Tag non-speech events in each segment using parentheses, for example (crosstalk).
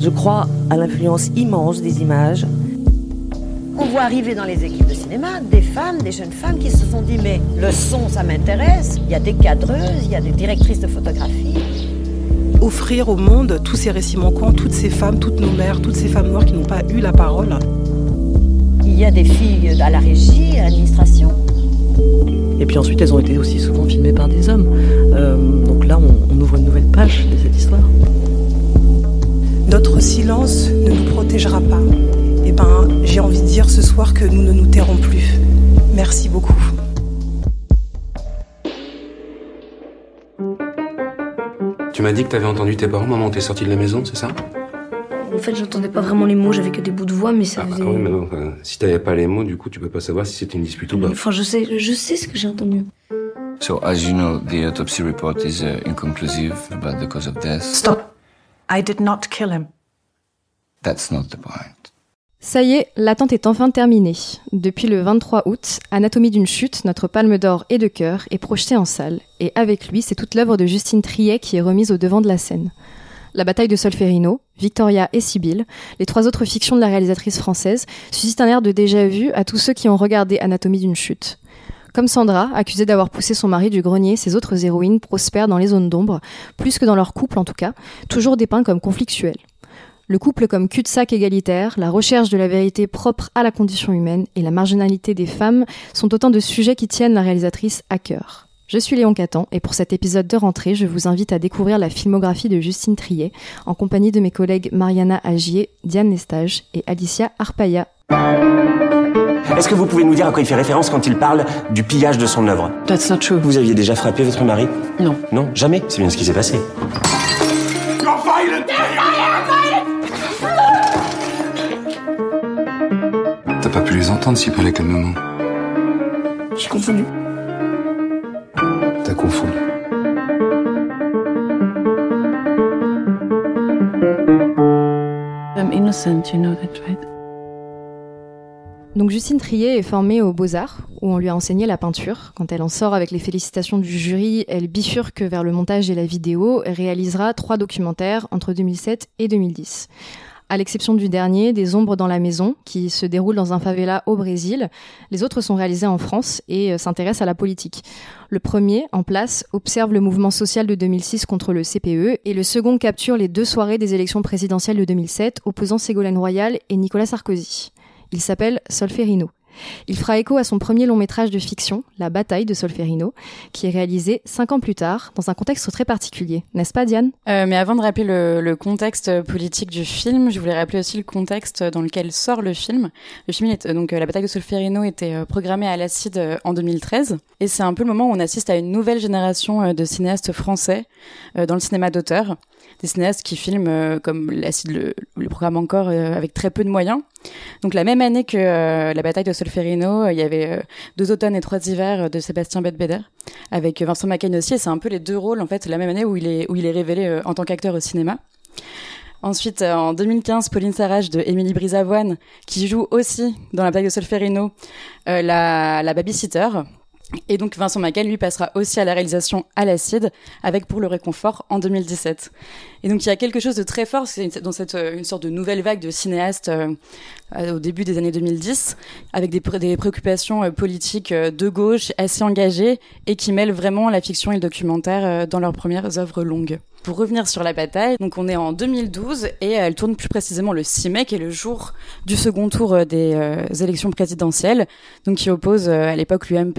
Je crois à l'influence immense des images. On voit arriver dans les équipes de cinéma des femmes, des jeunes femmes qui se sont dit mais le son ça m'intéresse, il y a des cadreuses, il y a des directrices de photographie. Offrir au monde tous ces récits manquants, toutes ces femmes, toutes nos mères, toutes ces femmes noires qui n'ont pas eu la parole. Il y a des filles à la régie, à l'administration. Et puis ensuite, elles ont été aussi souvent filmées par des hommes. Euh, donc là, on, on ouvre une nouvelle page de cette histoire. Notre silence ne nous protégera pas. Eh ben, j'ai envie de dire ce soir que nous ne nous tairons plus. Merci beaucoup. Tu m'as dit que t'avais entendu tes parents, maman, t'es sortie de la maison, c'est ça? En fait, j'entendais pas vraiment les mots, j'avais que des bouts de voix, mais ça Ah bah faisait. oui, mais non, enfin, si t'avais pas les mots, du coup, tu peux pas savoir si c'était une dispute ou pas. Enfin, je sais, je sais ce que j'ai entendu. So, as you know, the autopsy report is uh, inconclusive about the cause of death. Stop. I did not kill him. That's not the point. Ça y est, l'attente est enfin terminée. Depuis le 23 août, Anatomie d'une chute, notre palme d'or et de cœur, est projetée en salle, et avec lui, c'est toute l'œuvre de Justine Triet qui est remise au devant de la scène. La bataille de Solferino, Victoria et Sibylle, les trois autres fictions de la réalisatrice française, suscitent un air de déjà-vu à tous ceux qui ont regardé Anatomie d'une chute. Comme Sandra, accusée d'avoir poussé son mari du grenier, ces autres héroïnes prospèrent dans les zones d'ombre, plus que dans leur couple en tout cas, toujours dépeints comme conflictuels. Le couple comme cul-de-sac égalitaire, la recherche de la vérité propre à la condition humaine et la marginalité des femmes sont autant de sujets qui tiennent la réalisatrice à cœur. Je suis Léon Catan et pour cet épisode de rentrée, je vous invite à découvrir la filmographie de Justine Triet en compagnie de mes collègues Mariana Agier, Diane Lestage et Alicia Arpaya. Est-ce que vous pouvez nous dire à quoi il fait référence quand il parle du pillage de son œuvre That's not true. Vous aviez déjà frappé votre mari Non. Non, jamais. C'est bien ce qui s'est passé. T'as pas pu les entendre s'ils parlaient calmement. J'ai confondu. T'as confondu. I'm innocent, you know that, right? Donc Justine Triet est formée aux Beaux-Arts, où on lui a enseigné la peinture. Quand elle en sort avec les félicitations du jury, elle bifurque vers le montage et la vidéo et réalisera trois documentaires entre 2007 et 2010. À l'exception du dernier, Des ombres dans la maison, qui se déroule dans un favela au Brésil, les autres sont réalisés en France et euh, s'intéressent à la politique. Le premier, en place, observe le mouvement social de 2006 contre le CPE et le second capture les deux soirées des élections présidentielles de 2007 opposant Ségolène Royal et Nicolas Sarkozy. Il s'appelle Solferino. Il fera écho à son premier long métrage de fiction, La bataille de Solferino, qui est réalisé cinq ans plus tard, dans un contexte très particulier. N'est-ce pas, Diane? Euh, mais avant de rappeler le, contexte politique du film, je voulais rappeler aussi le contexte dans lequel sort le film. Le film, est, donc euh, la bataille de Solferino, était euh, programmé à l'Acide euh, en 2013, et c'est un peu le moment où on assiste à une nouvelle génération de cinéastes français dans le cinéma d'auteur, des cinéastes qui filment euh, comme le, programme encore euh, avec très peu de moyens. Donc la même année que euh, la bataille de Solferino, il y avait deux automnes et trois hivers de Sébastien Bedbeder avec Vincent Macaigne aussi, c'est un peu les deux rôles en fait la même année où il est où il est révélé en tant qu'acteur au cinéma. Ensuite, en 2015, Pauline Sarrage de Émilie Brisavoine, qui joue aussi dans la bataille de Solferino euh, la, la babysitter. Et donc Vincent Macaigne, lui, passera aussi à la réalisation à l'acide, avec Pour le réconfort en 2017. Et donc il y a quelque chose de très fort, dans cette euh, une sorte de nouvelle vague de cinéastes euh, euh, au début des années 2010, avec des, des préoccupations politiques de gauche assez engagées et qui mêlent vraiment la fiction et le documentaire dans leurs premières œuvres longues. Pour revenir sur la bataille, donc on est en 2012 et elle tourne plus précisément le 6 mai, qui est le jour du second tour euh, des euh, élections présidentielles, donc qui oppose euh, à l'époque l'UMP,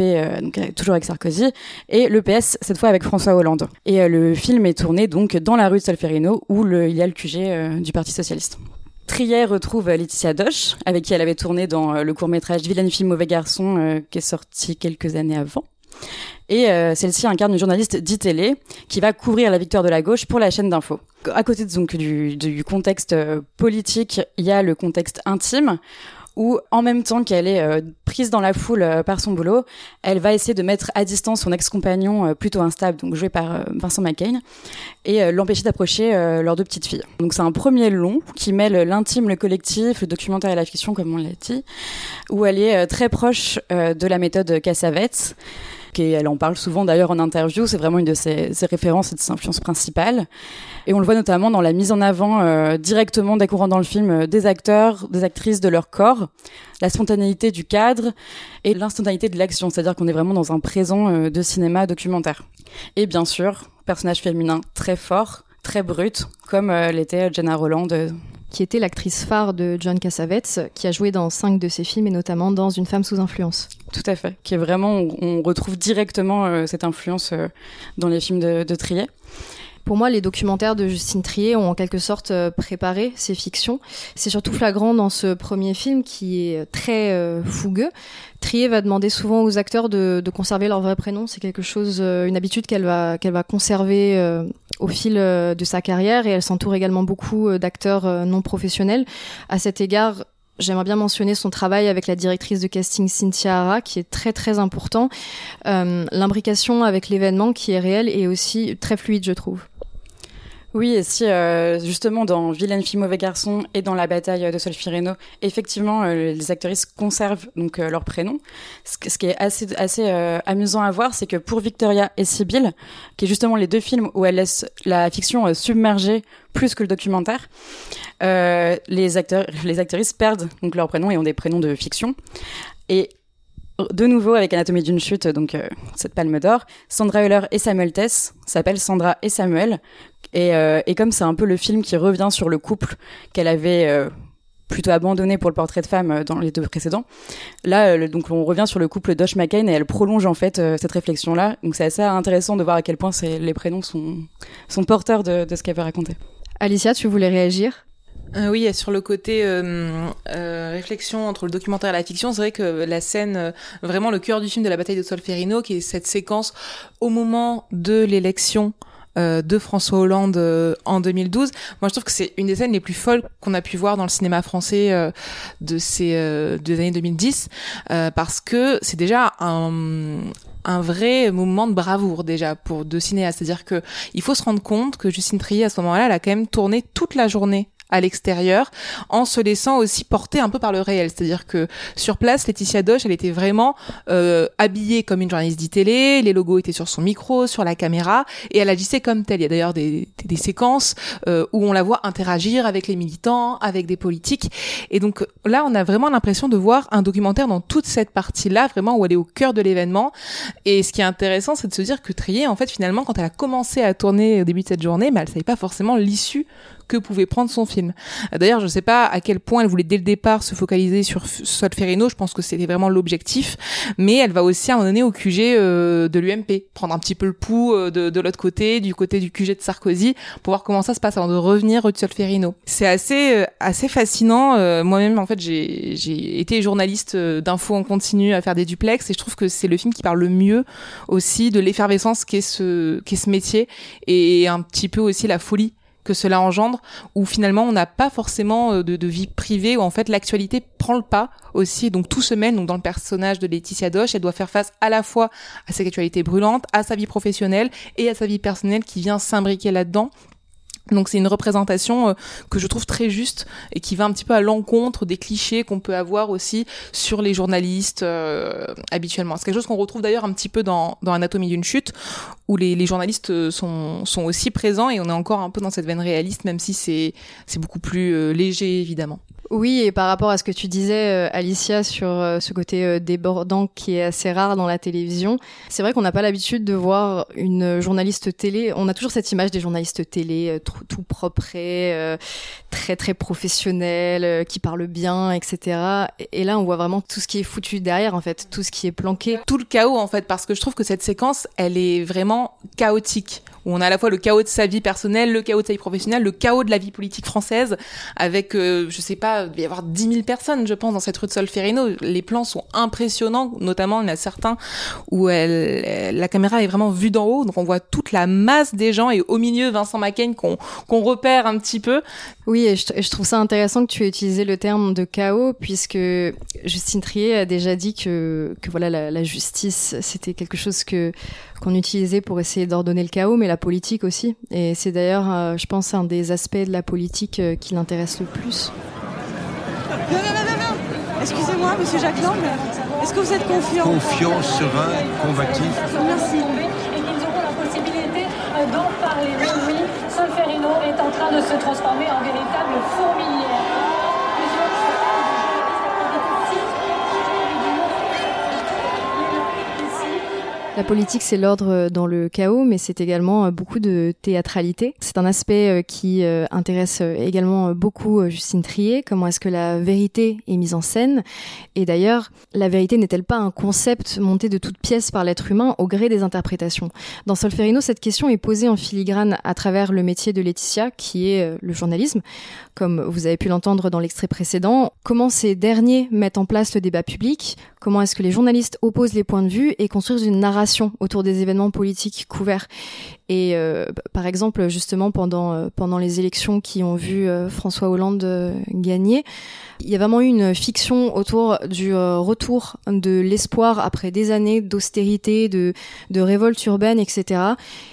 toujours avec Sarkozy, et le PS cette fois avec François Hollande. Et le film est tourné donc dans la rue de Solferino où le, il y a le QG du Parti socialiste. Trier retrouve Laetitia Doche, avec qui elle avait tourné dans le court-métrage Vilaine fille, mauvais garçon, qui est sorti quelques années avant. Et euh, celle-ci incarne une journaliste d'ITélé qui va couvrir la victoire de la gauche pour la chaîne d'info. À côté donc, du, contexte euh, politique, il y a le contexte intime où en même temps qu'elle est euh, prise dans la foule par son boulot, elle va essayer de mettre à distance son ex-compagnon plutôt instable, donc joué par Vincent McCain, et l'empêcher d'approcher leurs deux petites filles. Donc c'est un premier long qui mêle l'intime, le collectif, le documentaire et la fiction, comme on l'a dit, où elle est très proche de la méthode Cassavetes. Elle en parle souvent d'ailleurs en interview, c'est vraiment une de ses, références et de ses influences principales. Et on le voit notamment dans la mise en avant euh, directement dès dans le film euh, des acteurs, des actrices, de leur corps, la spontanéité du cadre et l'instantanéité de l'action, c'est-à-dire qu'on est vraiment dans un présent euh, de cinéma documentaire. Et bien sûr, personnage féminin très fort, très brut, comme l'était Jenna Roland qui était l'actrice phare de John Cassavetes, qui a joué dans cinq de ses films et notamment dans Une femme sous influence. Tout à fait, qui est vraiment, on retrouve directement euh, cette influence euh, dans les films de, de Trier. Pour moi, les documentaires de Justine Trier ont en quelque sorte euh, préparé ces fictions. C'est surtout flagrant dans ce premier film qui est très fougueux. Trier va demander souvent aux acteurs de, de conserver leur vrai prénom. C'est quelque chose, une habitude qu'elle va qu'elle va conserver au fil de sa carrière et elle s'entoure également beaucoup d'acteurs non professionnels. À cet égard, J'aimerais bien mentionner son travail avec la directrice de casting Cynthia Hara, qui est très très important. Euh, L'imbrication avec l'événement qui est réel et aussi très fluide, je trouve. Oui, et si euh, justement dans Vilaine fille mauvais garçon et dans la bataille de Solfireno, effectivement euh, les actrices conservent donc euh, leur prénom. Ce, qui est assez assez amusant à voir, c'est que pour Victoria et Sibyl, qui est justement les deux films où elles laissent la fiction submerger plus que le documentaire, les acteurs les actrices perdent donc leur prénom et ont des prénoms de fiction. Et de nouveau avec Anatomie d'une chute, donc cette palme d'or, Sandra Euler et Samuel Tess s'appellent Sandra et Samuel, euh, et, comme c'est un peu le film qui revient sur le couple qu'elle avait euh, plutôt abandonné pour le portrait de femme euh, dans les deux précédents. Là, donc on revient sur le couple Dosh McCain et elle prolonge en fait cette réflexion-là. Donc c'est assez intéressant de voir à quel point les prénoms sont, sont porteurs de, ce qu'elle veut raconter. Alicia, tu voulais réagir? Oui, sur le côté réflexion entre le documentaire et la fiction, c'est vrai que la scène, vraiment le cœur du film de la bataille de Solferino, qui est cette séquence au moment de l'élection euh, de François Hollande euh, en 2012. Moi, je trouve que c'est une des scènes les plus folles qu'on a pu voir dans le cinéma français euh, de ces des années 2010, parce que c'est déjà un un vrai moment de bravoure déjà pour deux cinéastes. C'est-à-dire que il faut se rendre compte que Justine Trier à ce moment-là, elle a quand même tourné toute la journée à l'extérieur en se laissant aussi porter un peu par le réel. C'est-à-dire que sur place, Laetitia Doche, elle était vraiment euh, habillée comme une journaliste d'e-télé, les logos étaient sur son micro, sur la caméra, et elle agissait comme telle. Il y a d'ailleurs des, des, séquences euh, où on la voit interagir avec les militants, avec des politiques. Et donc là, on a vraiment l'impression de voir un documentaire dans toute cette partie-là, vraiment où elle est au cœur de l'événement. Et ce qui est intéressant, c'est de se dire que Trier, en fait, finalement, quand elle a commencé à tourner au début de cette journée, mais elle savait pas forcément l'issue que pouvait prendre son film. D'ailleurs, je ne sais pas à quel point elle voulait dès le départ se focaliser sur Solferino, je pense que c'était vraiment l'objectif, mais elle va aussi à un moment donné au QG euh, de l'UMP, prendre un petit peu le pouls euh, de, l'autre côté, du côté du QG de Sarkozy, pour voir comment ça se passe avant de revenir au Solferino. C'est assez euh, assez fascinant. Moi-même, en fait, j'ai été journaliste d'infos en continu à faire des duplex et je trouve que c'est le film qui parle le mieux aussi de l'effervescence qu'est ce qu'est ce métier et un petit peu aussi la folie que cela engendre, où finalement on n'a pas forcément euh, de, vie privée, où en fait l'actualité prend le pas aussi, donc tout se mène donc dans le personnage de Laetitia Doche, elle doit faire face à la fois à cette actualité brûlante, à sa vie professionnelle et à sa vie personnelle qui vient s'imbriquer là-dedans. Donc c'est une représentation euh, que je trouve très juste et qui va un petit peu à l'encontre des clichés qu'on peut avoir aussi sur les journalistes euh, habituellement. C'est quelque chose qu'on retrouve d'ailleurs un petit peu dans, dans Anatomie d'une chute où les, journalistes euh, sont, sont aussi présents et on est encore un peu dans cette veine réaliste même si c'est beaucoup plus léger évidemment. Oui, et par rapport à ce que tu disais, euh, Alicia, sur euh, ce côté euh, débordant qui est assez rare dans la télévision, c'est vrai qu'on n'a pas l'habitude de voir une journaliste télé. On a toujours cette image des journalistes télé tout propre, très très professionnels, qui parlent bien, etc. Et là, on voit vraiment tout ce qui est foutu derrière, en fait, tout ce qui est planqué. Tout le chaos, en fait, parce que je trouve que cette séquence, elle est vraiment chaotique où on a à la fois le chaos de sa vie personnelle, le chaos de sa vie professionnelle, le chaos de la vie politique française, avec, euh, je sais pas, il va y avoir 10 000 personnes, je pense, dans cette rue de Solferino. Les plans sont impressionnants, notamment il y en a certains où elle, la caméra est vraiment vue d'en haut, donc on voit toute la masse des gens et au milieu Vincent Macaigne qu'on repère un petit peu. Oui, et je, trouve ça intéressant que tu aies utilisé le terme de chaos, puisque Justine Trier a déjà dit que, que voilà la justice, c'était quelque chose que qu'on utilisait pour essayer d'ordonner le chaos, mais la politique aussi. Et c'est d'ailleurs, euh, je pense, un des aspects de la politique euh, qui l'intéresse le plus. Excusez-moi, monsieur Jacques Lang, est-ce que vous êtes confiant? Confiant, serein, combatif. Merci. Et qu'ils auront la possibilité d'en parler. Oui, Solferino est en train de se transformer en véritable fourmilière. La politique, c'est l'ordre dans le chaos, mais c'est également euh, beaucoup de théâtralité. C'est un aspect euh, qui euh, intéresse également beaucoup Justine Trier. Comment est-ce que la vérité est mise en scène? Et d'ailleurs, la vérité n'est-elle pas un concept monté de toutes pièces par l'être humain au gré des interprétations? Dans Solferino, cette question est posée en filigrane à travers le métier de Laetitia, qui est le journalisme. Comme vous avez pu l'entendre dans l'extrait précédent, comment ces derniers mettent en place le débat public? Comment est-ce que les journalistes opposent les points de vue et construisent une narration autour des événements politiques couverts? Et euh, par exemple, justement, pendant, euh, pendant les élections qui ont vu euh, François Hollande gagner, il y a vraiment eu une fiction autour du retour de l'espoir après des années d'austérité, de, de révolte urbaine, etc.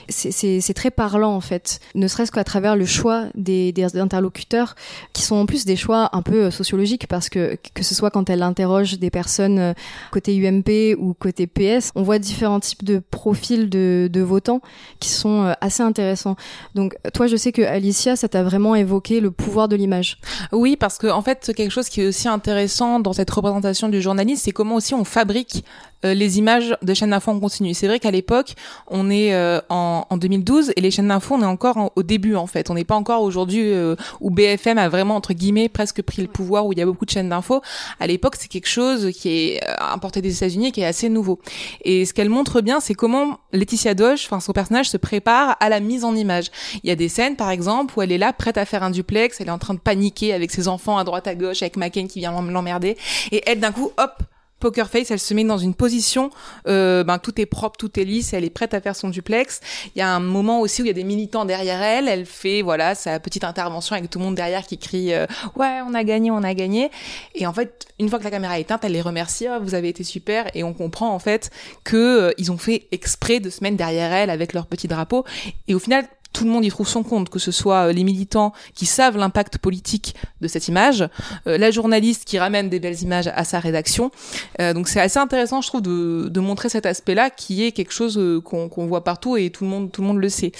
C'est très parlant, en fait, ne serait-ce qu'à travers le choix des, interlocuteurs, qui sont en plus des choix un peu sociologiques, parce que que ce soit quand elle interroge des personnes côté UMP ou côté PS, on voit différents types de profils de votants qui sont euh, assez intéressants. Donc toi, je sais que Alicia, ça t'a vraiment évoqué le pouvoir de l'image. Oui, parce que en fait, quelque chose qui est aussi intéressant dans cette représentation du journaliste, c'est comment aussi on fabrique euh, les images de chaînes d'infos en continu. C'est vrai qu'à l'époque, on est euh, en, en, 2012 et les chaînes d'infos, on est encore au début en fait. On n'est pas encore aujourd'hui euh, où BFM a vraiment entre guillemets presque pris le pouvoir, où il y a beaucoup de chaînes d'infos. À l'époque, c'est quelque chose qui est importé des États-Unis et qui est assez nouveau. Et ce qu'elle montre bien, c'est comment Laetitia Doge, enfin son personnage, se prépare à la mise en image. Il y a des scènes, par exemple, où elle est là prête à faire un duplex, elle est en train de paniquer avec ses enfants à droite à gauche, avec McCain qui vient l'emmerder, et elle d'un coup, hop, Poker Face, elle se met dans une position, euh, ben tout est propre, tout est lisse, elle est prête à faire son duplex. Il y a un moment aussi où il y a des militants derrière elle, elle fait voilà sa petite intervention avec tout le monde derrière qui crie euh, ouais on a gagné, on a gagné. Et en fait, une fois que la caméra est éteinte, elle les remercie, oh, vous avez été super, et on comprend en fait que euh, ils ont fait exprès de se mettre derrière elle avec leur petit drapeau. Et au final, tout le monde y trouve son compte, que ce soit euh, les militants qui savent l'impact politique de cette image, euh, la journaliste qui ramène des belles images à sa rédaction. Euh, donc c'est assez intéressant, je trouve, de, de montrer cet aspect-là, qui est quelque chose qu'on voit partout et tout le monde, tout le monde le sait.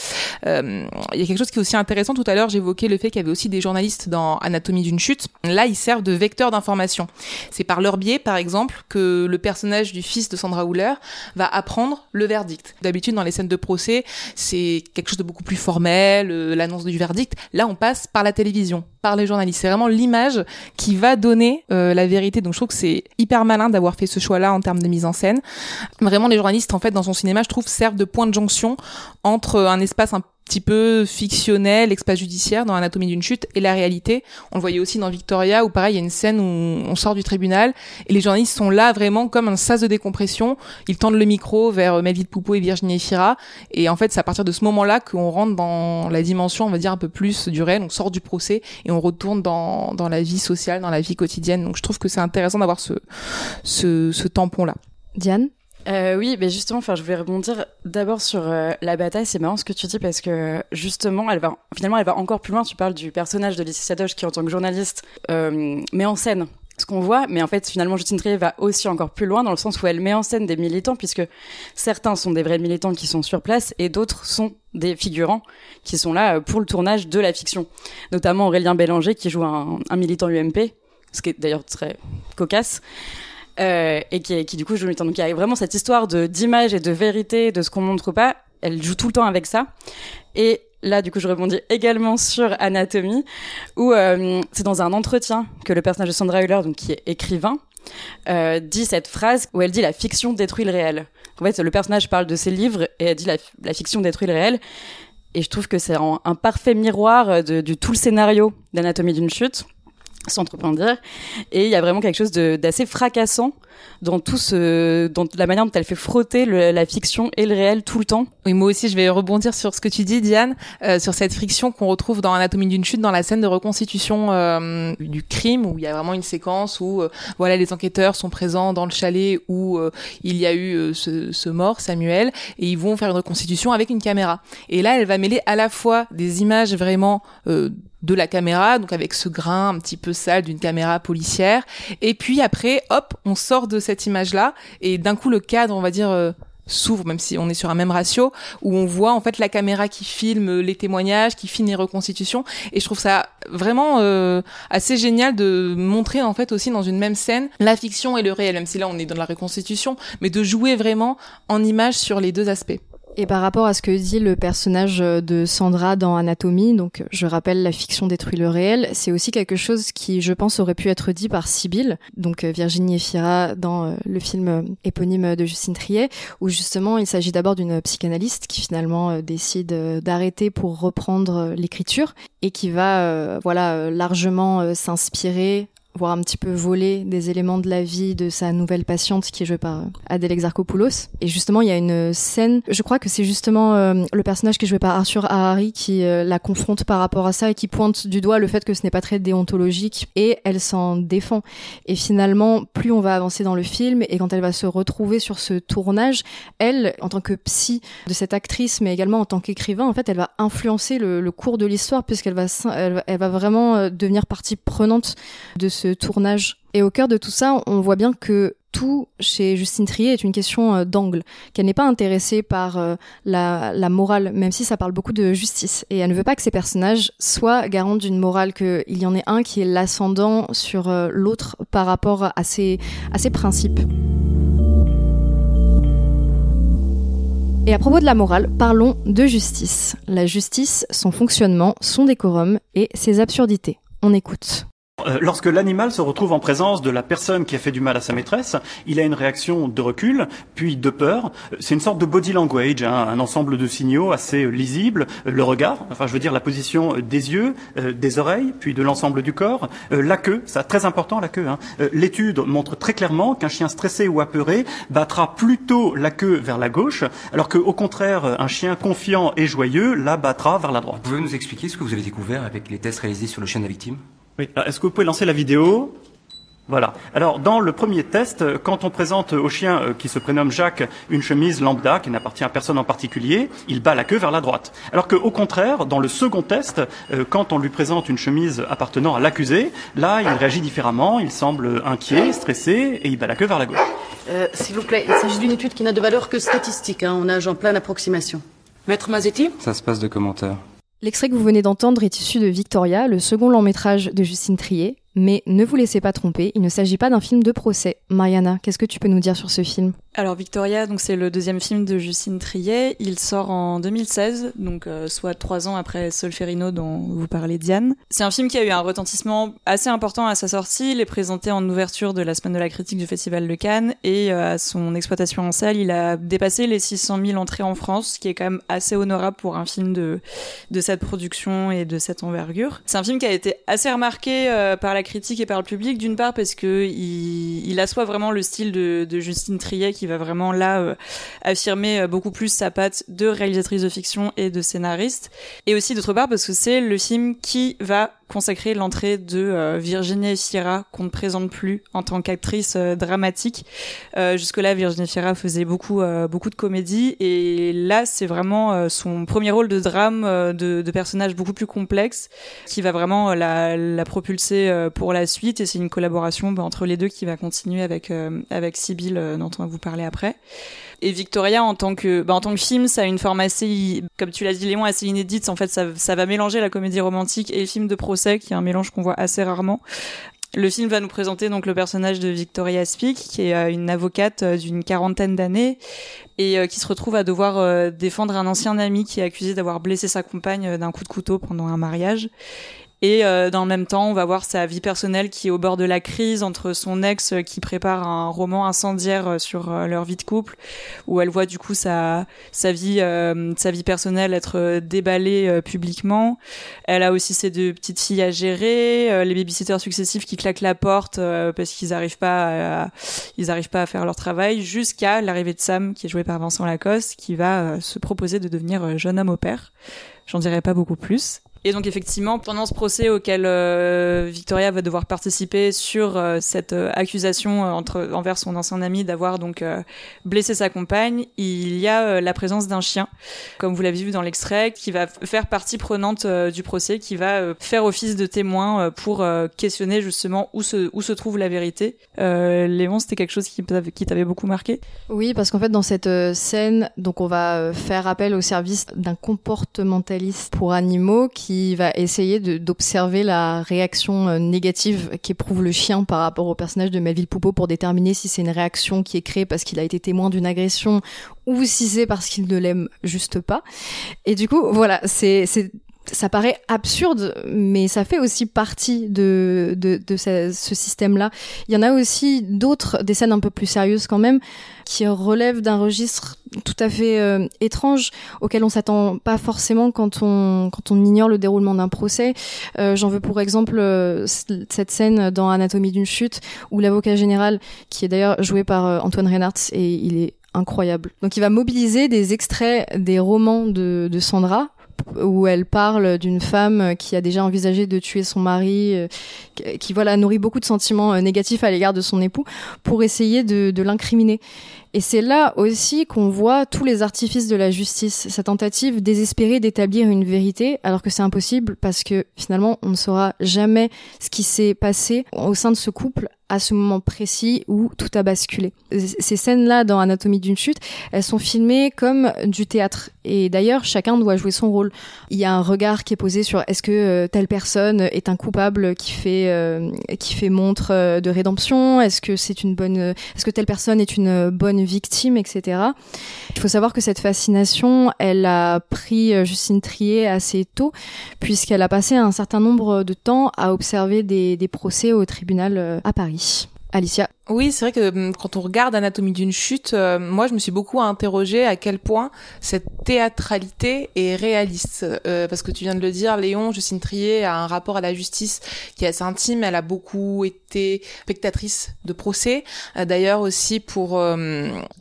Il y a quelque chose qui est aussi intéressant. Tout à l'heure, j'évoquais le fait qu'il y avait aussi des journalistes dans Anatomie d'une chute. Là, ils servent de vecteurs d'information. C'est par leur biais, par exemple, que le personnage du fils de Sandra Houler va apprendre le verdict. D'habitude, dans les scènes de procès, c'est quelque chose de beaucoup plus formel, euh, l'annonce du verdict. Là, on passe par la télévision, par les journalistes. C'est vraiment l'image qui va donner euh, la vérité. Donc je trouve que c'est hyper malin d'avoir fait ce choix-là en termes de mise en scène. Vraiment, les journalistes, en fait, dans son cinéma, je trouve, servent de point de jonction entre un espace un petit peu fictionnel, l'espace judiciaire dans Anatomie d'une chute et la réalité. On le voyait aussi dans Victoria où pareil, il y a une scène où on sort du tribunal et les journalistes sont là vraiment comme un sas de décompression. Ils tendent le micro vers Melville Poupeau et Virginie Efira et en fait, c'est à partir de ce moment-là qu'on rentre dans la dimension, on va dire un peu plus du réel, on sort du procès et on retourne dans, dans la vie sociale, dans la vie quotidienne. Donc je trouve que c'est intéressant d'avoir ce, ce, ce tampon-là. Diane? Euh, oui, mais justement, enfin, je vais rebondir d'abord sur euh, la bataille. C'est marrant ce que tu dis parce que justement, elle va finalement, elle va encore plus loin. Tu parles du personnage de Laetitia Doge qui, en tant que journaliste, euh, met en scène ce qu'on voit, mais en fait, finalement, Justine Trier va aussi encore plus loin dans le sens où elle met en scène des militants, puisque certains sont des vrais militants qui sont sur place et d'autres sont des figurants qui sont là euh, pour le tournage de la fiction. Notamment Aurélien Bélanger qui joue un, un militant UMP, ce qui est d'ailleurs très cocasse. Euh, et qui, qui du coup joue militant. Donc il y a vraiment cette histoire de d'image et de vérité, de ce qu'on montre pas. Elle joue tout le temps avec ça. Et là, du coup, je rebondis également sur Anatomie, où euh, c'est dans un entretien que le personnage de Sandra Hüller, donc qui est écrivain, euh, dit cette phrase où elle dit la fiction détruit le réel. En fait, le personnage parle de ses livres et elle dit la, fiction détruit le réel. Et je trouve que c'est un, un, parfait miroir de, du tout le scénario d'Anatomie d'une chute sans trop. Et il y a vraiment quelque chose d'assez fracassant dans tout ce, dans la manière dont elle fait frotter le, la fiction et le réel tout le temps. Oui, moi aussi, je vais rebondir sur ce que tu dis, Diane, euh, sur cette friction qu'on retrouve dans Anatomie d'une chute, dans la scène de reconstitution euh, du crime, où il y a vraiment une séquence où, euh, voilà, les enquêteurs sont présents dans le chalet où euh, il y a eu euh, ce, ce, mort, Samuel, et ils vont faire une reconstitution avec une caméra. Et là, elle va mêler à la fois des images vraiment de la caméra, donc avec ce grain un petit peu sale d'une caméra policière. Et puis après, hop, on sort de cette image-là, et d'un coup le cadre, on va dire, euh, s'ouvre, même si on est sur un même ratio, où on voit en fait la caméra qui filme les témoignages, qui filme les reconstitutions. Et je trouve ça vraiment euh, assez génial de montrer en fait aussi dans une même scène la fiction et le réel, même si là on est dans la reconstitution, mais de jouer vraiment en image sur les deux aspects. Et par rapport à ce que dit le personnage de Sandra dans Anatomie, donc je rappelle la fiction détruit le réel, c'est aussi quelque chose qui, je pense, aurait pu être dit par Sibylle, donc euh, Virginie Efira dans euh, le film euh, éponyme de Justine Triet, où justement il s'agit d'abord d'une psychanalyste qui finalement décide d'arrêter pour reprendre l'écriture et qui va, voilà, largement s'inspirer voire un petit peu voler des éléments de la vie de sa nouvelle patiente qui est jouée par euh, Adèle Exarchopoulos. Et justement, il y a une scène, je crois que c'est justement euh, le personnage qui est joué par Arthur Harari qui euh, la confronte par rapport à ça et qui pointe du doigt le fait que ce n'est pas très déontologique et elle s'en défend. Et finalement, plus on va avancer dans le film et quand elle va se retrouver sur ce tournage, elle, en tant que psy de cette actrice, mais également en tant qu'écrivain, en fait, elle va influencer le, cours de l'histoire puisqu'elle va, elle va vraiment devenir partie prenante de ce tournage. Et au cœur de tout ça, on voit bien que tout chez Justine Trier est une question euh, d'angle, qu'elle n'est pas intéressée par euh, la, morale, même si ça parle beaucoup de justice. Et elle ne veut pas que ces personnages soient garants d'une morale, qu'il y en ait un qui est l'ascendant sur euh, l'autre par rapport ses, à ses principes. Et à propos de la morale, parlons de justice. La justice, son fonctionnement, son décorum et ses absurdités. On écoute. Euh, lorsque l'animal se retrouve en présence de la personne qui a fait du mal à sa maîtresse, il a une réaction de recul, puis de peur. C'est une sorte de body language, hein, un ensemble de signaux assez lisibles. Le regard, enfin je veux dire la position des yeux, euh, des oreilles, puis de l'ensemble du corps. Euh, la queue, ça très important la queue. Hein. L'étude montre très clairement qu'un chien stressé ou apeuré battra plutôt la queue vers la gauche, alors qu'au contraire un chien confiant et joyeux la battra vers la droite. Vous pouvez nous expliquer ce que vous avez découvert avec les tests réalisés sur le chien de la victime? Oui. Est-ce que vous pouvez lancer la vidéo voilà. Alors, dans le premier test, quand on présente au chien euh, qui se prénomme Jacques une chemise lambda qui n'appartient à personne en particulier, il bat la queue vers la droite. Alors qu'au contraire, dans le second test, euh, quand on lui présente une chemise appartenant à l'accusé, là, il réagit différemment, il semble inquiet, stressé, et il bat la queue vers la gauche. Euh, S'il vous plaît, il s'agit d'une étude qui n'a de valeur que statistique. Hein. On nage en pleine approximation. Maître Mazetti Ça se passe de commentaires. L'extrait que vous venez d'entendre est issu de Victoria, le second long métrage de Justine Trier, mais ne vous laissez pas tromper, il ne s'agit pas d'un film de procès. Mariana, qu'est-ce que tu peux nous dire sur ce film? Alors Victoria, donc c'est le deuxième film de Justine Triet. Il sort en 2016, donc euh, soit trois ans après Solferino dont vous parlez Diane. C'est un film qui a eu un retentissement assez important à sa sortie. Il est présenté en ouverture de la semaine de la critique du Festival de Cannes et euh, à son exploitation en salle, il a dépassé les 600 000 entrées en France, ce qui est quand même assez honorable pour un film de de cette production et de cette envergure. C'est un film qui a été assez remarqué euh, par la critique et par le public, d'une part parce que il, il assoit vraiment le style de, de Justine Triet qui va vraiment là euh, affirmer euh, beaucoup plus sa patte de réalisatrice de fiction et de scénariste, et aussi d'autre part parce que c'est le film qui va consacrer l'entrée de euh, Virginie Fira qu'on ne présente plus en tant qu'actrice dramatique. Jusque-là, Virginie Fira faisait beaucoup beaucoup de comédie et là, c'est vraiment son premier rôle de drame de, de personnage beaucoup plus complexe qui va vraiment la, la propulser pour la suite et c'est une collaboration bah, entre les deux qui va continuer avec euh, avec Sibyl euh, dont on va vous parler après. Et Victoria en tant que bah, en tant que film, ça a une forme assez comme tu l'as dit Léon assez inédite en fait ça ça va mélanger la comédie romantique et le film de procès qui est un mélange qu'on voit assez rarement. Le film va nous présenter donc le personnage de Victoria Speak, qui est euh, une avocate d'une quarantaine d'années et qui se retrouve à devoir défendre un ancien ami qui est accusé d'avoir blessé sa compagne d'un coup de couteau pendant un mariage. Et euh, dans le même temps, on va voir sa vie personnelle qui est au bord de la crise entre son ex euh, qui prépare un roman incendiaire euh, sur leur vie de couple, où elle voit du coup sa sa vie sa vie personnelle être déballée publiquement. Elle a aussi ses deux petites filles à gérer, les babysitters successifs qui claquent la porte parce qu'ils n'arrivent pas à, ils arrivent pas à faire leur travail, jusqu'à l'arrivée de Sam qui est joué par Vincent Lacoste, qui va se proposer de devenir jeune homme au père. J'en dirai pas beaucoup plus. Et donc effectivement, pendant ce procès auquel euh, Victoria va devoir participer sur euh, cette euh, accusation entre envers son ancien ami d'avoir donc blessé sa compagne, il y a la présence d'un chien, comme vous l'avez vu dans l'extrait, qui va faire partie prenante du procès, qui va faire office de témoin pour questionner justement où se où se trouve la vérité. Léon, c'était quelque chose qui qui t'avait beaucoup marqué? Oui, parce qu'en fait dans cette scène, donc on va faire appel au service d'un comportementaliste pour animaux qui qui va essayer d'observer la réaction euh, négative qu'éprouve le chien par rapport au personnage de Melville Poupeau pour déterminer si c'est une réaction qui est créée parce qu'il a été témoin d'une agression ou si c'est parce qu'il ne l'aime juste pas. Et du coup, voilà, c'est ça paraît absurde, mais ça fait aussi partie de, de, de ce, système-là. Il y en a aussi d'autres, des scènes un peu plus sérieuses quand même, qui relèvent d'un registre tout à fait euh, étrange, auquel on s'attend pas forcément quand on, quand on ignore le déroulement d'un procès. Euh, J'en veux pour exemple euh, cette scène dans Anatomie d'une chute, où l'avocat général, qui est d'ailleurs joué par Antoine Reinhardt, et il est incroyable. Donc il va mobiliser des extraits des romans de, de Sandra, où elle parle d'une femme qui a déjà envisagé de tuer son mari, euh, qui voilà nourrit beaucoup de sentiments euh, négatifs à l'égard de son époux, pour essayer de, de l'incriminer. Et c'est là aussi qu'on voit tous les artifices de la justice, sa tentative désespérée d'établir une vérité, alors que c'est impossible parce que finalement on ne saura jamais ce qui s'est passé au sein de ce couple à ce moment précis où tout a basculé. Ces scènes-là dans Anatomie d'une chute, elles sont filmées comme du théâtre. Et d'ailleurs, chacun doit jouer son rôle. Il y a un regard qui est posé sur est-ce que euh, telle personne est un coupable qui fait euh, qui fait montre euh, de rédemption? Est-ce que c'est une bonne Est-ce que telle personne est une bonne victime, etc. Il faut savoir que cette fascination, elle a pris Justine Trier assez tôt, puisqu'elle a passé un certain nombre de temps à observer des, des procès au tribunal à Paris. Alicia. Oui, c'est vrai que hum, quand on regarde Anatomie d'une chute, euh, moi je me suis beaucoup interrogée à quel point cette théâtralité est réaliste. Euh, parce que tu viens de le dire, Léon, Justine Trier a un rapport à la justice qui est assez intime. Elle a beaucoup été spectatrice de procès. Euh, d'ailleurs aussi pour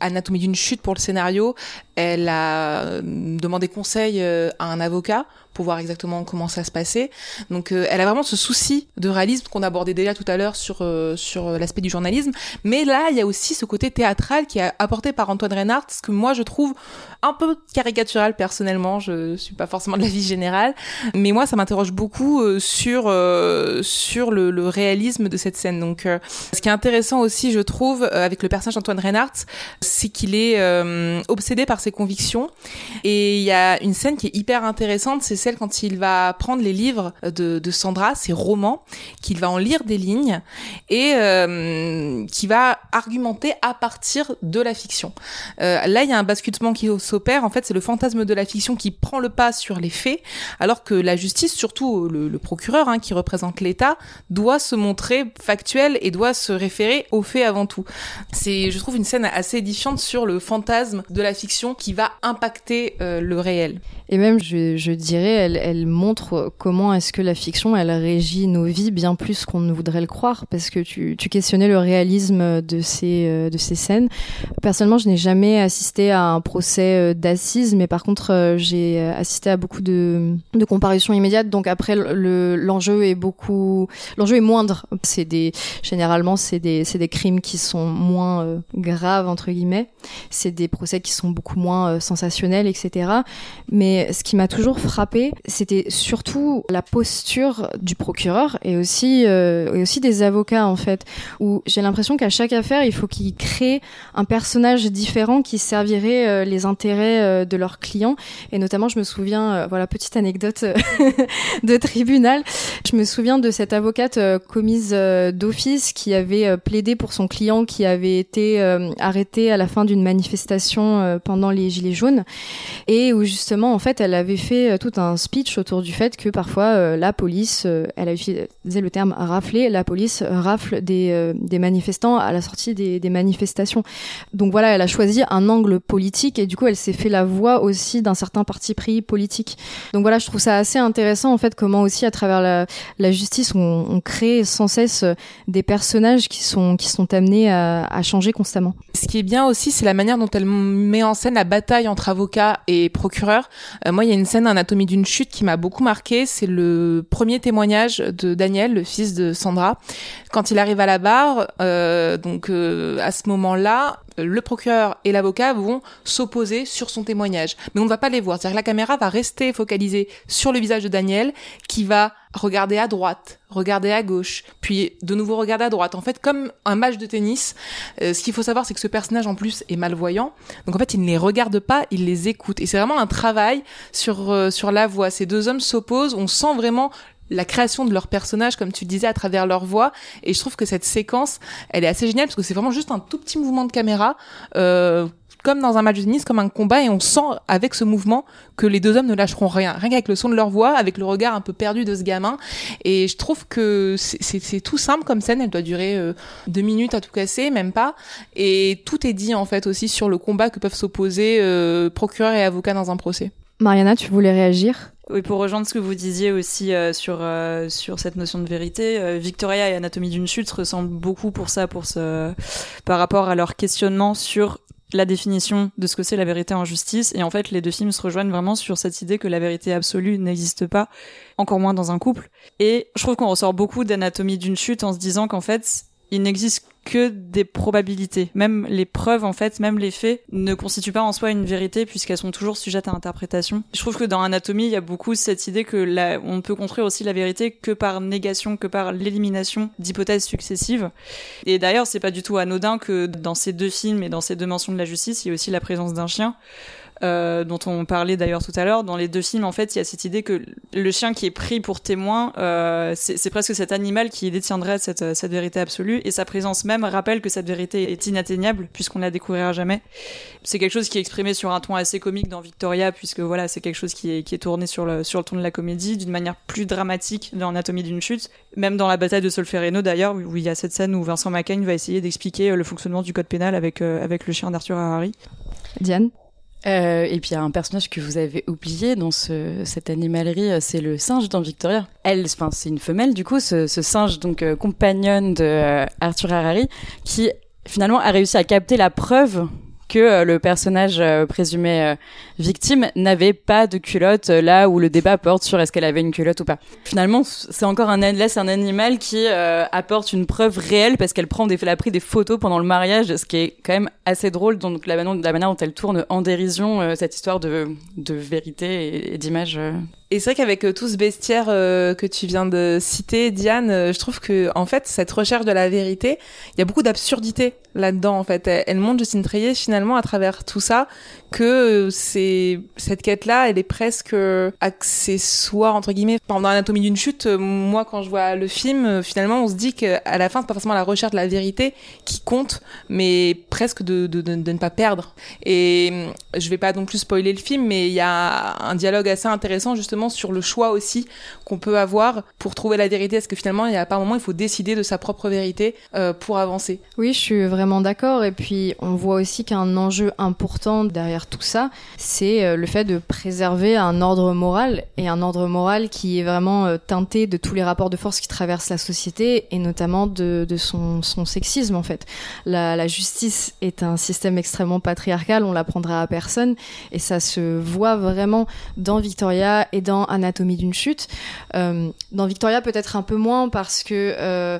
Anatomie d'une chute, pour le scénario, elle a demandé conseil à un avocat pour voir exactement comment ça se passait. Donc elle a vraiment ce souci de réalisme qu'on abordait déjà tout à l'heure sur sur l'aspect du journalisme mais là, il y a aussi ce côté théâtral qui est apporté par Antoine Reinhardt, ce que moi je trouve un peu caricatural personnellement. Je suis pas forcément de la vie générale, mais moi ça m'interroge beaucoup euh, sur euh, sur le, réalisme de cette scène. Donc, euh, ce qui est intéressant aussi, je trouve, avec le personnage d'Antoine Reinhardt, c'est qu'il est, obsédé par ses convictions. Et il y a une scène qui est hyper intéressante, c'est celle quand il va prendre les livres de, Sandra, ses romans, qu'il va en lire des lignes et qui va argumenter à partir de la fiction. Là, il y a un basculement qui En fait, c'est le fantasme de la fiction qui prend le pas sur les faits, alors que la justice, surtout le, le procureur hein, qui représente l'État, doit se montrer factuel et doit se référer aux faits avant tout. C'est, je trouve, une scène assez édifiante sur le fantasme de la fiction qui va impacter euh, le réel. Et même, je, je dirais, elle, elle montre comment est-ce que la fiction, elle régit nos vies bien plus qu'on ne voudrait le croire, parce que tu, tu questionnais le réalisme de ces, euh, de ces scènes. Personnellement, je n'ai jamais assisté à un procès euh, d'assises, mais par contre, euh, j'ai assisté à beaucoup de, de comparutions immédiates. Donc après, le, l'enjeu est beaucoup, l'enjeu est moindre. C'est des, généralement, c'est des, des crimes qui sont moins graves entre guillemets. C'est des procès qui sont beaucoup moins sensationnels, etc. Mais ce qui m'a toujours frappé, c'était surtout la posture du procureur et aussi, et aussi des avocats en fait, où j'ai l'impression qu'à chaque affaire, il faut qu'ils créent un personnage différent qui servirait euh, les intérêts euh, de leurs clients. Et notamment, je me souviens, euh, voilà, petite anecdote (laughs) de tribunal. Je me souviens de cette avocate commise d'office qui avait plaidé pour son client qui avait été arrêté à la fin d'une manifestation pendant les Gilets jaunes et où justement, en fait, elle avait fait tout un speech autour du fait que parfois la police, elle a le terme rafler, la police rafle des, manifestations à la sortie des, manifestations. Donc voilà, elle a choisi un angle politique et du coup, elle s'est fait la voix aussi d'un certain parti pris politique. Donc voilà, je trouve ça assez intéressant en fait comment aussi à travers la, justice on, crée sans cesse des personnages qui sont qui sont amenés à, changer constamment. Ce qui est bien aussi, c'est la manière dont elle met en scène la bataille entre avocats et procureurs. Euh, moi, il y a une scène Anatomie d'une chute qui m'a beaucoup marqué. C'est le premier témoignage de Daniel, le fils de Sandra, quand il arrive à la barre. Euh, donc à ce moment-là, le procureur et l'avocat vont s'opposer sur son témoignage. Mais on ne va pas les voir. C'est-à-dire que la caméra va rester focalisée sur le visage de Daniel, qui va regarder à droite, regarder à gauche, puis de nouveau regarder à droite. En fait, comme un match de tennis, euh, ce qu'il faut savoir, c'est que ce personnage en plus est malvoyant. Donc en fait, il ne les regarde pas, il les écoute. Et c'est vraiment un travail sur euh, sur la voix. Ces deux hommes s'opposent. On sent vraiment la création de leur personnage, comme tu disais, à travers leur voix. Et je trouve que cette séquence, elle est assez géniale parce que c'est vraiment juste un tout petit mouvement de caméra. Euh, comme dans un match de tennis, comme un combat, et on sent avec ce mouvement que les deux hommes ne lâcheront rien, rien qu'avec le son de leur voix, avec le regard un peu perdu de ce gamin. Et je trouve que c'est tout simple comme scène, elle doit durer euh, deux minutes à tout casser, même pas. Et tout est dit en fait aussi sur le combat que peuvent s'opposer euh, procureur et avocat dans un procès. Mariana, tu voulais réagir? Oui, pour rejoindre ce que vous disiez aussi euh, sur euh, sur cette notion de vérité, euh, Victoria et Anatomie d'une chute ressemblent beaucoup pour ça, pour ce par rapport à leur questionnement sur la définition de ce que c'est la vérité en justice. Et en fait, les deux films se rejoignent vraiment sur cette idée que la vérité absolue n'existe pas, encore moins dans un couple. Et je trouve qu'on ressort beaucoup d'Anatomie d'une chute en se disant qu'en fait, il n'existe que des probabilités. Même les preuves, en fait, même les faits, ne constituent pas en soi une vérité puisqu'elles sont toujours sujettes à interprétation. Je trouve que dans Anatomie, il y a beaucoup cette idée que la, on peut construire aussi la vérité que par négation, que par l'élimination d'hypothèses successives. Et d'ailleurs, c'est pas du tout anodin que dans ces deux films et dans ces deux mentions de la justice, il y a aussi la présence d'un chien. Euh, dont on parlait d'ailleurs tout à l'heure. Dans les deux films, en fait, il y a cette idée que le chien qui est pris pour témoin, euh, c'est presque cet animal qui détiendrait cette, cette vérité absolue, et sa présence même rappelle que cette vérité est inatteignable, puisqu'on la découvrira jamais. C'est quelque chose qui est exprimé sur un ton assez comique dans Victoria, puisque voilà, c'est quelque chose qui est, qui est tourné sur le, sur le ton de la comédie, d'une manière plus dramatique dans Anatomie d'une chute. Même dans la bataille de Solferino, d'ailleurs, où il y a cette scène où Vincent Macaigne va essayer d'expliquer le fonctionnement du code pénal avec, euh, avec le chien d'Arthur Harari. Diane? Euh, et puis il y a un personnage que vous avez oublié dans ce, cette animalerie, euh, c'est le singe dans Victoria. Elle, enfin c'est une femelle du coup, ce, ce singe donc euh, compagnonne de euh, Arthur Harari, qui finalement a réussi à capter la preuve que euh, le personnage euh, présumé euh, victime n'avait pas de culotte là où le débat porte sur est-ce qu'elle avait une culotte ou pas. Finalement, c'est encore un animal qui apporte une preuve réelle parce qu'elle prend des, elle a pris des photos pendant le mariage, ce qui est quand même assez drôle. Donc la, la manière dont elle tourne en dérision cette histoire de, de vérité et, d'image. Et c'est vrai qu'avec tout ce bestiaire que tu viens de citer, Diane, je trouve que en fait cette recherche de la vérité, il y a beaucoup d'absurdité là-dedans en fait. Elle, montre Justine Treillet finalement à travers tout ça que c'est cette quête-là, elle est presque accessoire entre guillemets. Pendant l'anatomie d'une chute, moi quand je vois le film, finalement on se dit qu'à la fin c'est pas forcément la recherche de la vérité qui compte, mais presque de, de ne pas perdre. Et je vais pas non plus spoiler le film, mais il y a un dialogue assez intéressant justement sur le choix aussi qu'on peut avoir pour trouver la vérité. Est-ce que finalement il y a pas un moment il faut décider de sa propre vérité euh, pour avancer? Oui, je suis vraiment d'accord. Et puis on voit aussi qu'un enjeu important derrière tout ça, c'est euh, le fait de préserver un ordre moral et un ordre moral qui est vraiment euh, teinté de tous les rapports de force qui traversent la société et notamment de, son, sexisme en fait. La, la, justice est un système extrêmement patriarcal, on l'apprendra à personne et ça se voit vraiment dans Victoria et dans Anatomie d'une chute. Euh, dans Victoria peut-être un peu moins parce que euh,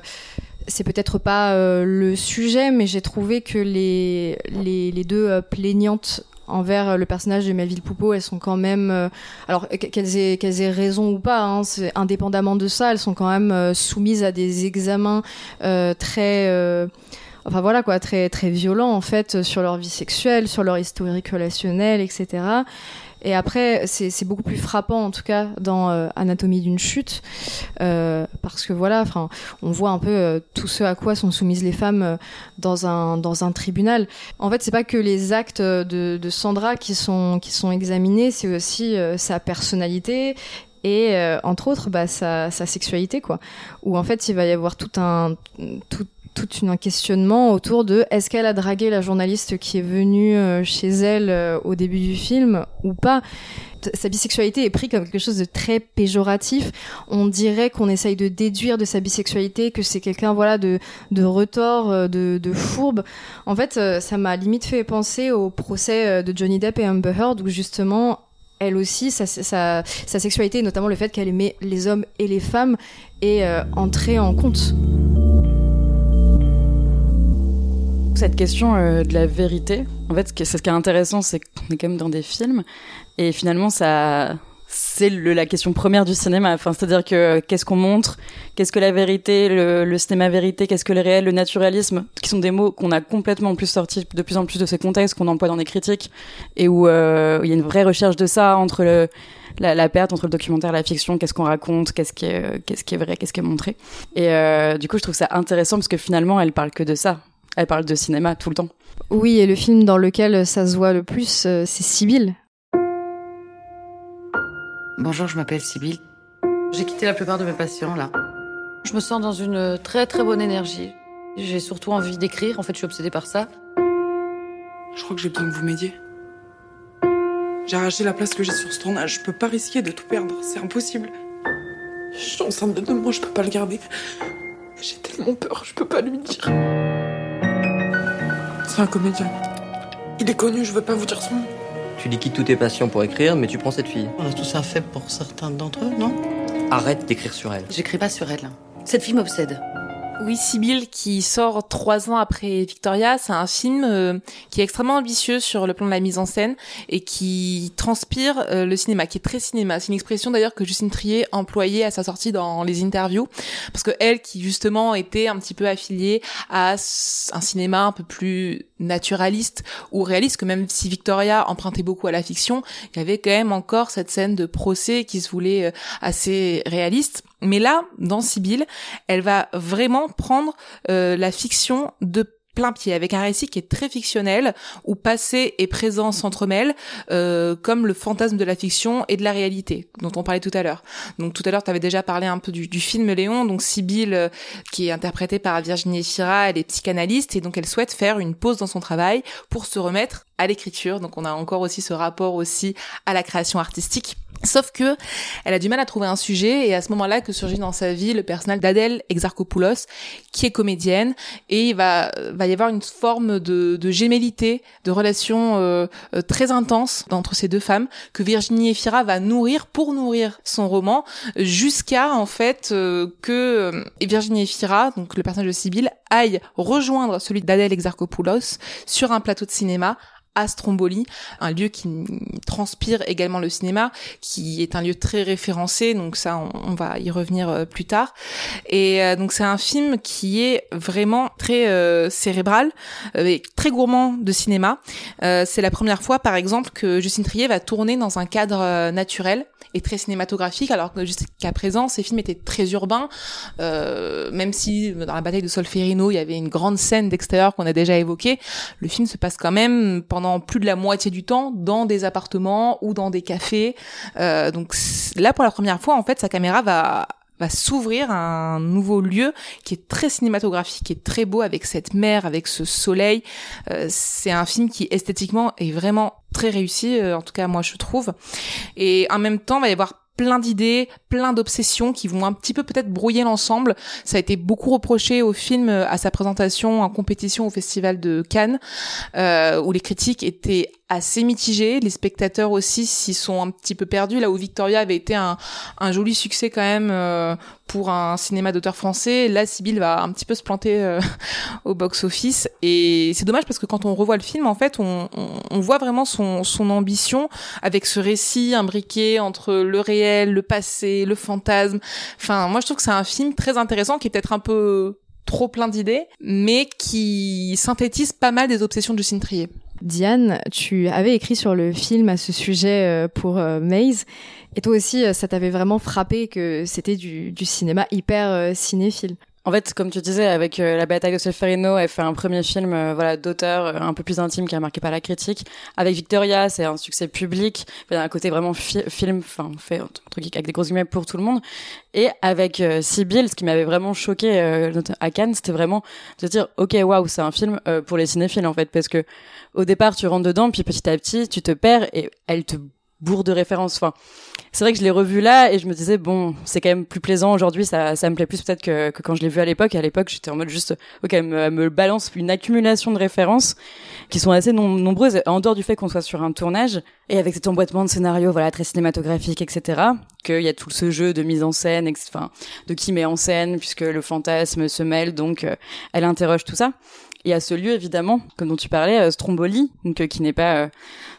c'est peut-être pas euh, le sujet, mais j'ai trouvé que les, les, deux plaignantes envers le personnage de Melville Poupeau, elles sont quand même, alors qu'elles aient, aient raison ou pas, hein, indépendamment de ça, elles sont quand même soumises à des examens très, enfin voilà quoi, très très violents en fait sur leur vie sexuelle, sur leur historique relationnel, etc. Et après, c'est beaucoup plus frappant, en tout cas, dans euh, Anatomie d'une chute, euh, parce que voilà, enfin, on voit un peu euh, tout ce à quoi sont soumises les femmes euh, dans un dans un tribunal. En fait, c'est pas que les actes de, de, Sandra qui sont qui sont examinés, c'est aussi euh, sa personnalité et entre autres bah, sa, sa sexualité quoi où en fait il va y avoir tout un tout tout un questionnement autour de est-ce qu'elle a dragué la journaliste qui est venue euh, chez elle euh, au début du film ou pas? Sa bisexualité est prise comme quelque chose de très péjoratif. On dirait qu'on essaye de déduire de sa bisexualité que c'est quelqu'un voilà de, de retort, euh, de, de fourbe. En fait, ça m'a limite fait penser au procès de Johnny Depp et Amber Heard où justement elle aussi, sa, sa, sa sexualité, notamment le fait qu'elle aimait les hommes et les femmes, est euh, entrée en compte. Cette question euh, de la vérité, en fait, ce qui est, intéressant, c'est qu'on est quand même dans des films, et finalement, ça, c'est la question première du cinéma. Enfin, c'est-à-dire que qu'est-ce qu'on montre, qu'est-ce que la vérité, le, cinéma vérité, qu'est-ce que le réel, le naturalisme, qui sont des mots qu'on a complètement plus sortis de plus en plus de ces contextes qu'on emploie dans les critiques et où euh, il y a une vraie recherche de ça entre la, perte entre le documentaire et la fiction, qu'est-ce qu'on raconte, qu'est-ce qui est, qu'est-ce qui est vrai, qu'est-ce qui est montré. Et euh, du coup, je trouve ça intéressant parce que finalement, elle parle que de ça. Elle parle de cinéma tout le temps. Oui, et le film dans lequel ça se voit le plus, euh, c'est Sibylle. Bonjour, je m'appelle Sybille. J'ai quitté la plupart de mes patients là. Je me sens dans une très très bonne énergie. J'ai surtout envie d'écrire, en fait je suis obsédée par ça. Je crois que j'ai besoin que vous m'aidiez. J'ai arraché la place que j'ai sur ce tournage. Je peux pas risquer de tout perdre, c'est impossible. Je suis enceinte de deux mois, je peux pas le garder. J'ai tellement peur, je peux pas lui dire. C'est un comédien. Il est connu, je veux pas vous dire son nom. Tu liquides tous tes patients pour écrire, mais tu prends cette fille. On a tous un faible pour certains d'entre eux, non? Arrête d'écrire sur elle. J'écris pas sur elle. Cette fille m'obsède. Oui, Sibyl, qui sort trois ans après Victoria, c'est un film euh, qui est extrêmement ambitieux sur le plan de la mise en scène et qui transpire euh, le cinéma, qui est très cinéma. C'est une expression d'ailleurs que Justine Trier employait à sa sortie dans les interviews, parce que elle, qui justement était un petit peu affiliée à un cinéma un peu plus naturaliste ou réaliste, que même si Victoria empruntait beaucoup à la fiction, il y avait quand même encore cette scène de procès qui se voulait euh, assez réaliste. Mais là, dans Sibyl, elle va vraiment prendre euh, la fiction de plein pied avec un récit qui est très fictionnel où passé et présent s'entremêlent euh, comme le fantasme de la fiction et de la réalité dont on parlait tout à l'heure. Donc tout à l'heure tu avais déjà parlé un peu du, film Léon. Donc Sibyl euh, qui est interprétée par Virginie Fira elle est psychanalyste et donc elle souhaite faire une pause dans son travail pour se remettre à l'écriture. Donc on a encore aussi ce rapport aussi à la création artistique Sauf que elle a du mal à trouver un sujet et à ce moment-là que surgit dans sa vie le personnage d'Adèle Exarchopoulos qui est comédienne et il va va y avoir une forme de, de gémellité, de relation euh, euh, très intense entre ces deux femmes que Virginie Efira va nourrir pour nourrir son roman jusqu'à en fait euh, que Virginie Efira, donc le personnage de Sibylle, aille rejoindre celui d'Adèle Exarchopoulos sur un plateau de cinéma à Stromboli, un lieu qui transpire également le cinéma, qui est un lieu très référencé, donc ça on, va y revenir euh, plus tard. Et euh, donc c'est un film qui est vraiment très euh, cérébral, et très gourmand de cinéma. C'est la première fois par exemple que Justine Trier va tourner dans un cadre naturel et très cinématographique, alors que jusqu'à présent ces films étaient très urbains, même si dans la bataille de Solferino il y avait une grande scène d'extérieur qu'on a déjà évoquée, le film se passe quand même pendant plus de la moitié du temps dans des appartements ou dans des cafés. Euh, donc là, pour la première fois, en fait, sa caméra va va s'ouvrir à un nouveau lieu qui est très cinématographique, qui est très beau avec cette mer, avec ce soleil. Euh, c'est un film qui esthétiquement est vraiment très réussi, euh, en tout cas moi je trouve. Et en même temps, il va y avoir plein d'idées, plein d'obsessions qui vont un petit peu peut-être brouiller l'ensemble. Ça a été beaucoup reproché au film à sa présentation en compétition au Festival de Cannes, euh, où les critiques étaient assez mitigés, les spectateurs aussi s'y sont un petit peu perdus, là où Victoria avait été un, un joli succès quand même euh, pour un cinéma d'auteur français, là Sibyl va un petit peu se planter euh, (laughs) au box-office, et c'est dommage parce que quand on revoit le film, en fait, on, on, on voit vraiment son, son ambition avec ce récit imbriqué entre le réel, le passé, le fantasme, enfin moi je trouve que c'est un film très intéressant qui est peut-être un peu trop plein d'idées, mais qui synthétise pas mal des obsessions de Justine Trier. Diane, tu avais écrit sur le film à ce sujet euh, pour euh, Maze, et toi aussi, euh, ça t'avait vraiment frappé que c'était du, du cinéma hyper cinéphile. En fait, comme tu disais, avec euh, La bataille de Solferino, elle fait un premier film euh, voilà, d'auteur euh, un peu plus intime qui a marqué par la critique. Avec Victoria, c'est un succès public. Il y a un côté vraiment fi film, enfin, fait entre avec des grosses guillemets pour tout le monde. Et avec Sibyl, ce qui m'avait vraiment choqué à Cannes, c'était vraiment de dire, ok, waouh, c'est un film pour les cinéphiles en fait, parce que au départ, tu rentres dedans, puis petit à petit, tu te perds et elle te bourre de références. Enfin, c'est vrai que je l'ai revu là et je me disais bon, c'est quand même plus plaisant aujourd'hui. Ça, ça me plaît plus peut-être que, que quand je l'ai vu à l'époque. À l'époque, j'étais en mode juste ok, elle me, me balance une accumulation de références qui sont assez nom- nombreuses en dehors du fait qu'on soit sur un tournage et avec cet emboîtement de scénario, voilà, très cinématographique, etc. Qu'il y a tout ce jeu de mise en scène, enfin, de qui met en scène puisque le fantasme se mêle, donc euh, elle interroge tout ça. Et à ce lieu, évidemment, comme dont tu parlais, euh, Stromboli, donc euh, qui n'est pas euh,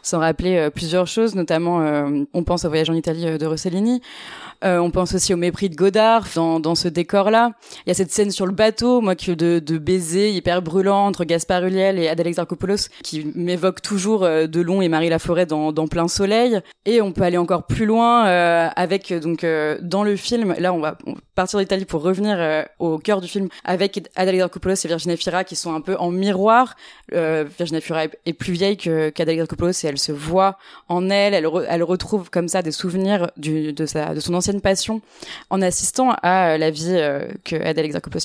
sans rappeler plusieurs choses, notamment on pense au voyage en Italie de Rossellini, on pense aussi au mépris de Godard dans, dans ce décor-là. Il y a cette scène sur le bateau, moi, que de, de baiser hyper brûlant entre Gaspard Ulliel et Adèle Exarchopoulos, qui m'évoque toujours Delon et Marie Laforêt dans, dans plein soleil. Et on peut aller encore plus loin avec donc dans le film. Là, on va on partir d'Italie pour revenir euh, au cœur du film avec Adèle Exarchopoulos et Virginia Fira qui sont un peu en miroir. Euh, Virginia Fira est, plus vieille que Exarchopoulos et elle se voit en elle. Elle, re- elle retrouve comme ça des souvenirs de son ancienne passion en assistant à euh, la vie euh, que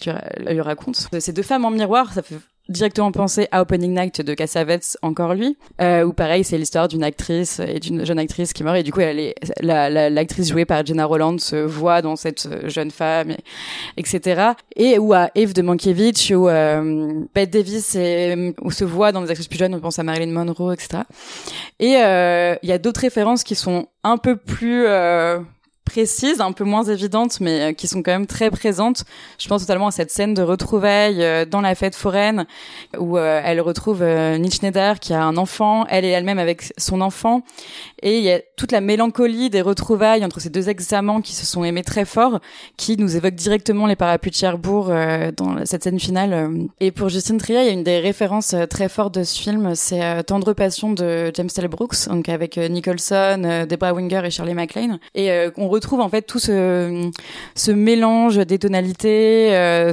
lui, ra- lui raconte. Ces deux femmes en miroir, ça fait directement penser à Opening Night de Cassavetes, encore lui, euh, où pareil, c'est l'histoire d'une actrice et d'une jeune actrice qui meurt, et du coup, elle est, la, la- l'actrice jouée par Jenna Roland se voit dans cette euh, jeune femme, et- etc. Et où à Eve de Mankiewicz, où euh, Bette Davis et, où se voit dans des actrices plus jeunes, on pense à Marilyn Monroe, etc. Et euh, il y a d'autres références qui sont un peu plus euh, précises, un peu moins évidentes, mais euh, qui sont quand même très présentes. Je pense totalement à cette scène de retrouvailles euh, dans la fête foraine où euh, elle retrouve Schneider qui a un enfant, elle et elle-même avec son enfant, et il y a toute la mélancolie des retrouvailles entre ces deux ex-amants qui se sont aimés très fort, qui nous évoque directement les parapluies de Cherbourg dans cette scène finale. Et pour Justine Triet, il y a une des références très fortes de ce film, c'est Tendre Passion de James L. Brooks, donc avec Nicholson, Deborah Winger et Shirley MacLaine, et retrouve en fait tout ce ce mélange des tonalités, euh,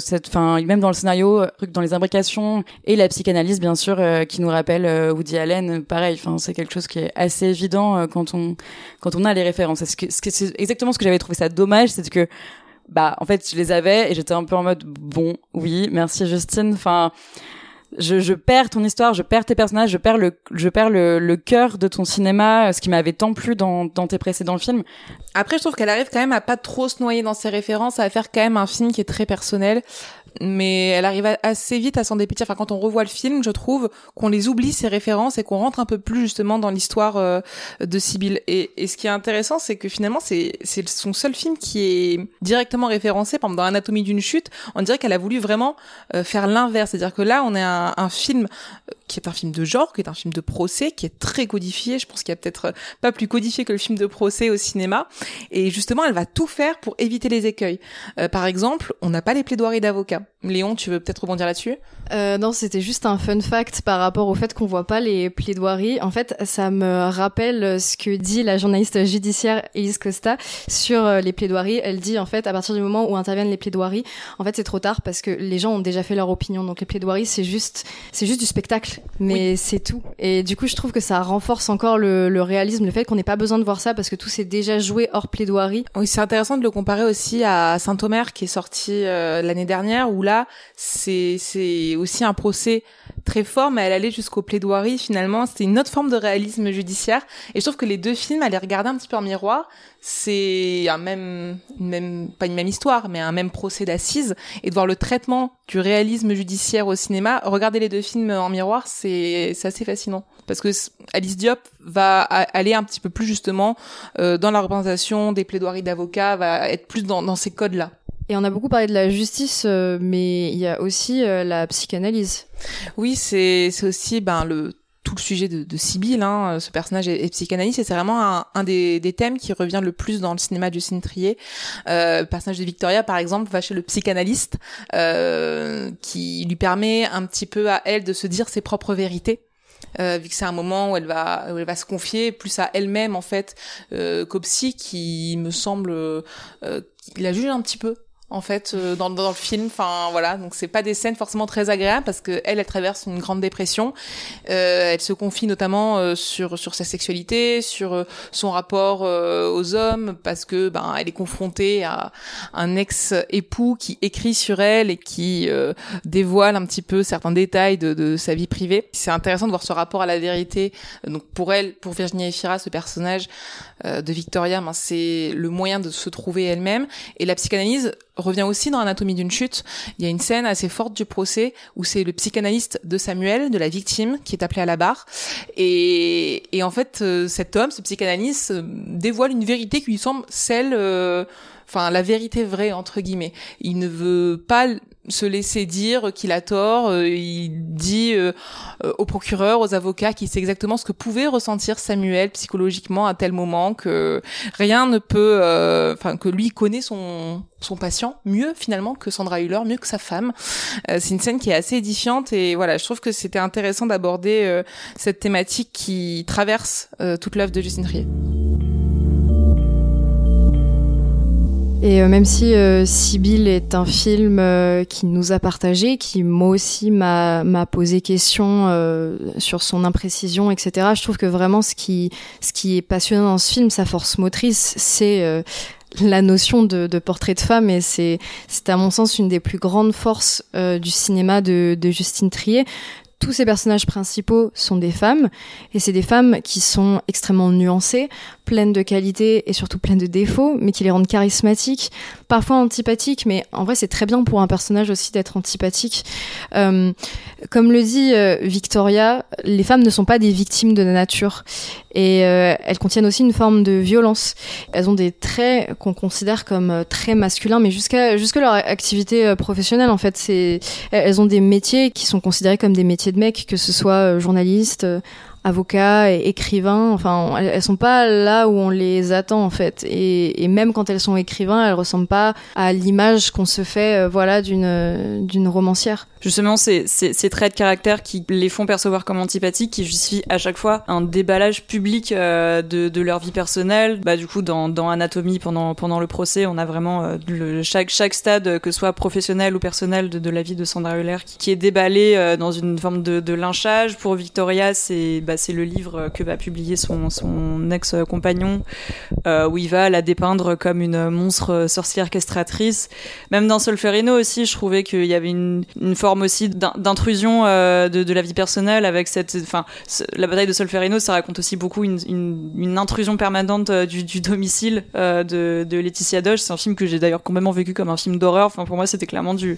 même dans le scénario, euh, dans les imbrications et la psychanalyse bien sûr euh, qui nous rappelle euh, Woody Allen, pareil. Enfin c'est quelque chose qui est assez évident quand on quand on a les références. C'est exactement ce que j'avais trouvé ça dommage, c'est que bah en fait je les avais et j'étais un peu en mode bon oui merci Justine. Enfin je, je perds ton histoire, je perds tes personnages, je perds le, je perds le, le cœur de ton cinéma, ce qui m'avait tant plu dans, dans tes précédents films. Après, je trouve qu'elle arrive quand même à pas trop se noyer dans ses références, à faire quand même un film qui est très personnel. Mais elle arrive assez vite à s'en dépêtir. Enfin, quand on revoit le film, je trouve qu'on les oublie ces références et qu'on rentre un peu plus justement dans l'histoire euh, de Sibyl. Et, et ce qui est intéressant, c'est que finalement, c'est son seul film qui est directement référencé. Par exemple, dans Anatomie d'une chute, on dirait qu'elle a voulu vraiment euh, faire l'inverse. C'est-à-dire que là, on est un, un film euh, qui est un film de genre, qui est un film de procès, qui est très codifié. Je pense qu'il y a peut-être euh, pas plus codifié que le film de procès au cinéma. Et justement, elle va tout faire pour éviter les écueils. Euh, par exemple, on n'a pas les plaidoiries d'avocats. Léon, tu veux peut-être rebondir là-dessus? Non, c'était juste un fun fact par rapport au fait qu'on voit pas les plaidoiries. En fait, ça me rappelle ce que dit la journaliste judiciaire Elise Costa sur les plaidoiries. Elle dit en fait, à partir du moment où interviennent les plaidoiries, en fait, c'est trop tard parce que les gens ont déjà fait leur opinion. Donc les plaidoiries, c'est juste, c'est juste du spectacle, mais c'est tout. Et du coup, je trouve que ça renforce encore le, le réalisme, le fait qu'on n'ait pas besoin de voir ça parce que tout s'est déjà joué hors plaidoirie. Oui, c'est intéressant de le comparer aussi à Saint-Omer qui est sorti euh, l'année dernière où là, c'est c'est aussi un procès très fort, mais elle allait jusqu'aux plaidoiries finalement. C'était une autre forme de réalisme judiciaire. Et je trouve que les deux films, à les regarder un petit peu en miroir, c'est un même, même, pas une même histoire, mais un même procès d'assises. Et de voir le traitement du réalisme judiciaire au cinéma, regarder les deux films en miroir, c'est assez fascinant. Parce que Alice Diop va aller un petit peu plus justement euh, dans la représentation des plaidoiries d'avocats, va être plus dans, dans ces codes-là. Et on a beaucoup parlé de la justice, euh, mais il y a aussi euh, la psychanalyse. Oui, c'est aussi ben le tout le sujet de, de Sibyl, hein, ce personnage est, est psychanalyste et c'est vraiment un, un des, des thèmes qui revient le plus dans le cinéma du Trier. Euh, le personnage de Victoria, par exemple, va chez le psychanalyste euh, qui lui permet un petit peu à elle de se dire ses propres vérités. Euh, vu que c'est un moment où elle va où elle va se confier plus à elle-même en fait euh, qu'au psy qui me semble euh, qui la juge un petit peu en fait euh, dans, dans le film. Enfin voilà. Donc c'est pas des scènes forcément très agréables parce que elle elle traverse une grande dépression. Euh, elle se confie notamment euh, sur sur sa sexualité sur euh, son rapport euh, aux hommes parce que ben elle est confrontée à un ex époux qui écrit sur elle et qui dévoile un petit peu certains détails de, de sa vie privée. C'est intéressant de voir ce rapport à la vérité. Donc pour elle pour Virginie Efira ce personnage de Victoria ben, c'est le moyen de se trouver elle-même. Et la psychanalyse revient aussi dans Anatomie d'une chute. Il y a une scène assez forte du procès où c'est le psychanalyste de Samuel, de la victime, qui est appelé à la barre. Et, et en fait, euh, cet homme, ce psychanalyste, euh, dévoile une vérité qui lui semble celle, euh, enfin la vérité vraie entre guillemets. Il ne veut pas se laisser dire qu'il a tort. Euh, il dit euh, euh, au procureur, aux avocats, qu'il sait exactement ce que pouvait ressentir Samuel psychologiquement à tel moment, que rien ne peut, enfin que lui connaît son son patient mieux finalement que Sandra Hüller, mieux que sa femme. c'est une scène qui est assez édifiante et voilà, je trouve que c'était intéressant d'aborder cette thématique qui traverse toute l'œuvre de Justine Trier. Et euh, même si euh, Sibyl est un film euh, qui nous a partagé, qui moi aussi m'a posé question sur son imprécision, etc. Je trouve que vraiment ce qui ce qui est passionnant dans ce film, sa force motrice, c'est la notion de, de, portrait de femme et c'est c'est à mon sens une des plus grandes forces du cinéma de, de Justine Trier tous ces personnages principaux sont des femmes, et c'est des femmes qui sont extrêmement nuancées, pleines de qualités et surtout pleines de défauts, mais qui les rendent charismatiques, parfois antipathiques, mais en vrai c'est très bien pour un personnage aussi d'être antipathique. Euh, comme le dit euh, Victoria, les femmes ne sont pas des victimes de la nature, et euh, elles contiennent aussi une forme de violence. Elles ont des traits qu'on considère comme très masculins, mais jusqu'à jusque leur activité professionnelle en fait, c'est elles ont des métiers qui sont considérés comme des métiers de mecs, que ce soit journaliste, avocats, et écrivains. Enfin, elles, sont pas là où on les attend en fait. Et, même quand elles sont écrivains, elles ressemblent pas à l'image qu'on se fait, euh, voilà, d'une euh, d'une romancière. Justement, c'est ces traits de caractère qui les font percevoir comme antipathiques, qui justifient à chaque fois un déballage public euh, de, de, leur vie personnelle. Bah du coup, dans, dans Anatomie, pendant pendant le procès, on a vraiment le, chaque chaque stade, que ce soit professionnel ou personnel, de, la vie de Sandra qui, qui est déballé dans une forme de, de lynchage. Pour Victoria, c'est bah, bah, c'est le livre que va publier son, son ex-compagnon, euh, où il va la dépeindre comme une monstre sorcière castratrice. Même dans Solferino aussi, je trouvais qu'il y avait une, forme aussi d'intrusion euh, de, la vie personnelle avec cette, enfin, la bataille de Solferino, ça raconte aussi beaucoup une, intrusion permanente euh, du, domicile de, de Laetitia Doge. C'est un film que j'ai d'ailleurs complètement vécu comme un film d'horreur. Enfin, pour moi, c'était clairement du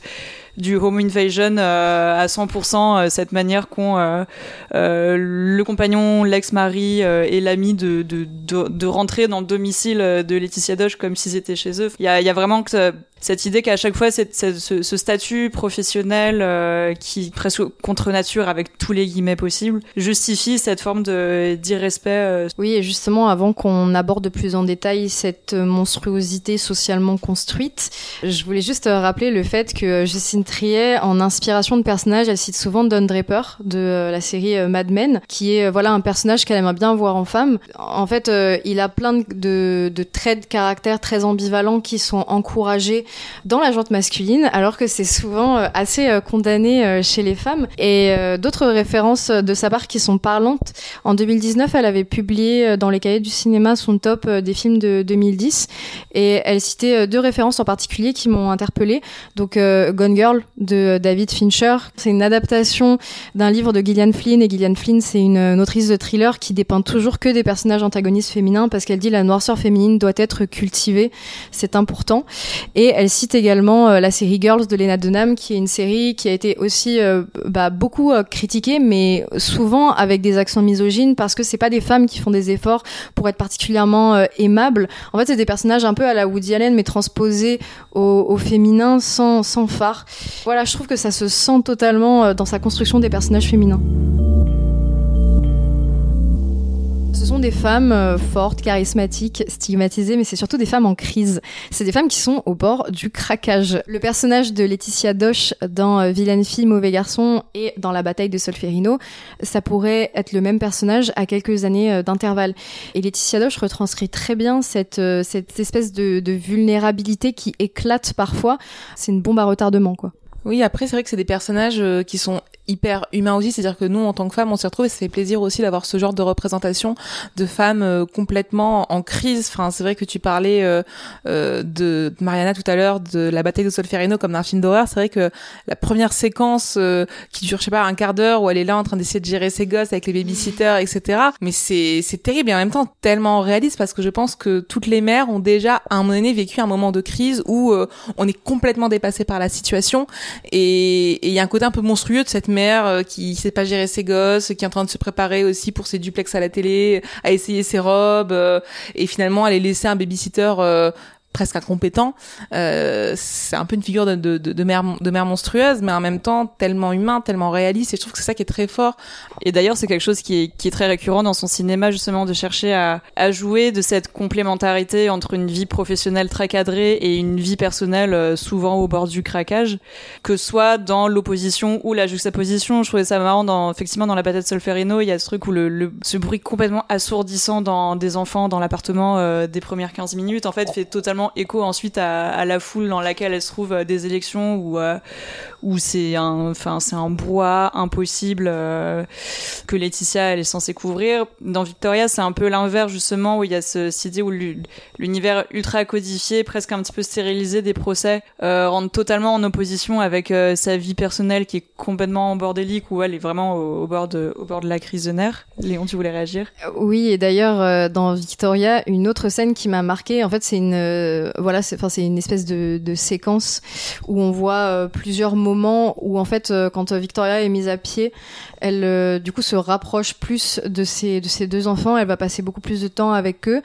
du home invasion euh, à 100%, cette manière qu'ont le compagnon, l'ex-mari euh, et l'ami de, de, de, de, rentrer dans le domicile de Laetitia Doge comme s'ils étaient chez eux. Il y a vraiment que cette idée qu'à chaque fois ce, ce, statut professionnel euh, qui presque contre nature avec tous les guillemets possibles justifie cette forme d'irrespect. Euh. Oui, et justement avant qu'on aborde plus en détail cette monstruosité socialement construite, je voulais juste rappeler le fait que Justine Triet, en inspiration de personnages, elle cite souvent Don Draper de la série Mad Men, qui est voilà un personnage qu'elle aimerait bien voir en femme. En fait, il a plein de, de traits de caractère très ambivalents qui sont encouragés dans la jante masculine, alors que c'est souvent euh, assez euh, condamné euh, chez les femmes. Et d'autres références de sa part qui sont parlantes. En 2019, elle avait publié dans les cahiers du cinéma son top des films de 2010, et elle citait deux références en particulier qui m'ont interpellée. Donc Gone Girl de David Fincher, c'est une adaptation d'un livre de Gillian Flynn, et Gillian Flynn, c'est une autrice de thriller qui dépeint toujours que des personnages antagonistes féminins parce qu'elle dit la noirceur féminine doit être cultivée, c'est important. Et elle cite également euh, la série Girls de Lena Dunham, qui est une série qui a été aussi euh, bah, beaucoup euh, critiquée, mais souvent avec des accents misogynes, parce que c'est pas des femmes qui font des efforts pour être particulièrement aimables. En fait, c'est des personnages un peu à la Woody Allen, mais transposés au, féminin sans, sans phare. Voilà, je trouve que ça se sent totalement dans sa construction des personnages féminins. Des femmes euh, fortes, charismatiques, stigmatisées, mais c'est surtout des femmes en crise. C'est des femmes qui sont au bord du craquage. Le personnage de Laetitia Doche dans euh, Vilaine fille, mauvais garçon et dans la bataille de Solferino, ça pourrait être le même personnage à quelques années euh, d'intervalle. Et Laetitia Doche retranscrit très bien cette, espèce de, de vulnérabilité qui éclate parfois. C'est une bombe à retardement, quoi. Oui, après, c'est vrai que c'est des personnages qui sont hyper humains aussi, c'est-à-dire que nous, en tant que femmes, on s'y retrouve et ça fait plaisir aussi d'avoir ce genre de représentation de femmes euh, complètement en crise. Enfin, c'est vrai que tu parlais euh, euh, de Mariana tout à l'heure, de la bataille de Solferino comme d'un film d'horreur. C'est vrai que la première séquence euh, qui dure, je sais pas, un quart d'heure où elle est là en train d'essayer de gérer ses gosses avec les babysitters, etc. Mais c'est c'est terrible et en même temps tellement réaliste parce que je pense que toutes les mères ont déjà à un moment donné vécu un moment de crise où on est complètement dépassé par la situation et il y a un côté un peu monstrueux de cette euh, qui sait pas gérer ses gosses, qui est en train de se préparer aussi pour ses duplex à la télé, à essayer ses robes, euh, et finalement elle est laissée un babysitter euh, presque incompétent. Euh, c'est un peu une figure de, de, mère, de mère monstrueuse, mais en même temps tellement humain, tellement réaliste. Et je trouve que c'est ça qui est très fort. Et d'ailleurs, c'est quelque chose qui est, qui est très récurrent dans son cinéma, justement, de chercher à, à jouer de cette complémentarité entre une vie professionnelle très cadrée et une vie personnelle euh, souvent au bord du craquage, que soit dans l'opposition ou la juxtaposition. Je trouvais ça marrant dans, effectivement, dans la patate Solferino, il y a ce truc où le, le ce bruit complètement assourdissant dans des enfants dans l'appartement euh, des premières 15 minutes, en fait, fait totalement écho ensuite à, la foule dans laquelle elle se trouve euh, des élections où euh, où c'est un enfin c'est un brouhaha impossible euh, que Laetitia elle est censée couvrir. Dans Victoria c'est un peu l'inverse justement où il y a ce, cette idée où l'univers ultra codifié presque un petit peu stérilisé des procès rentre totalement en opposition avec sa vie personnelle qui est complètement bordélique où elle est vraiment au, au, bord de au bord de la crise de nerfs. Léon tu voulais réagir? Oui et d'ailleurs dans Victoria une autre scène qui m'a marqué en fait c'est une voilà, c'est enfin c'est une espèce de, séquence où on voit euh, plusieurs moments où en fait euh, quand Victoria est mise à pied, elle euh, du coup se rapproche plus de ses de ses deux enfants, elle va passer beaucoup plus de temps avec eux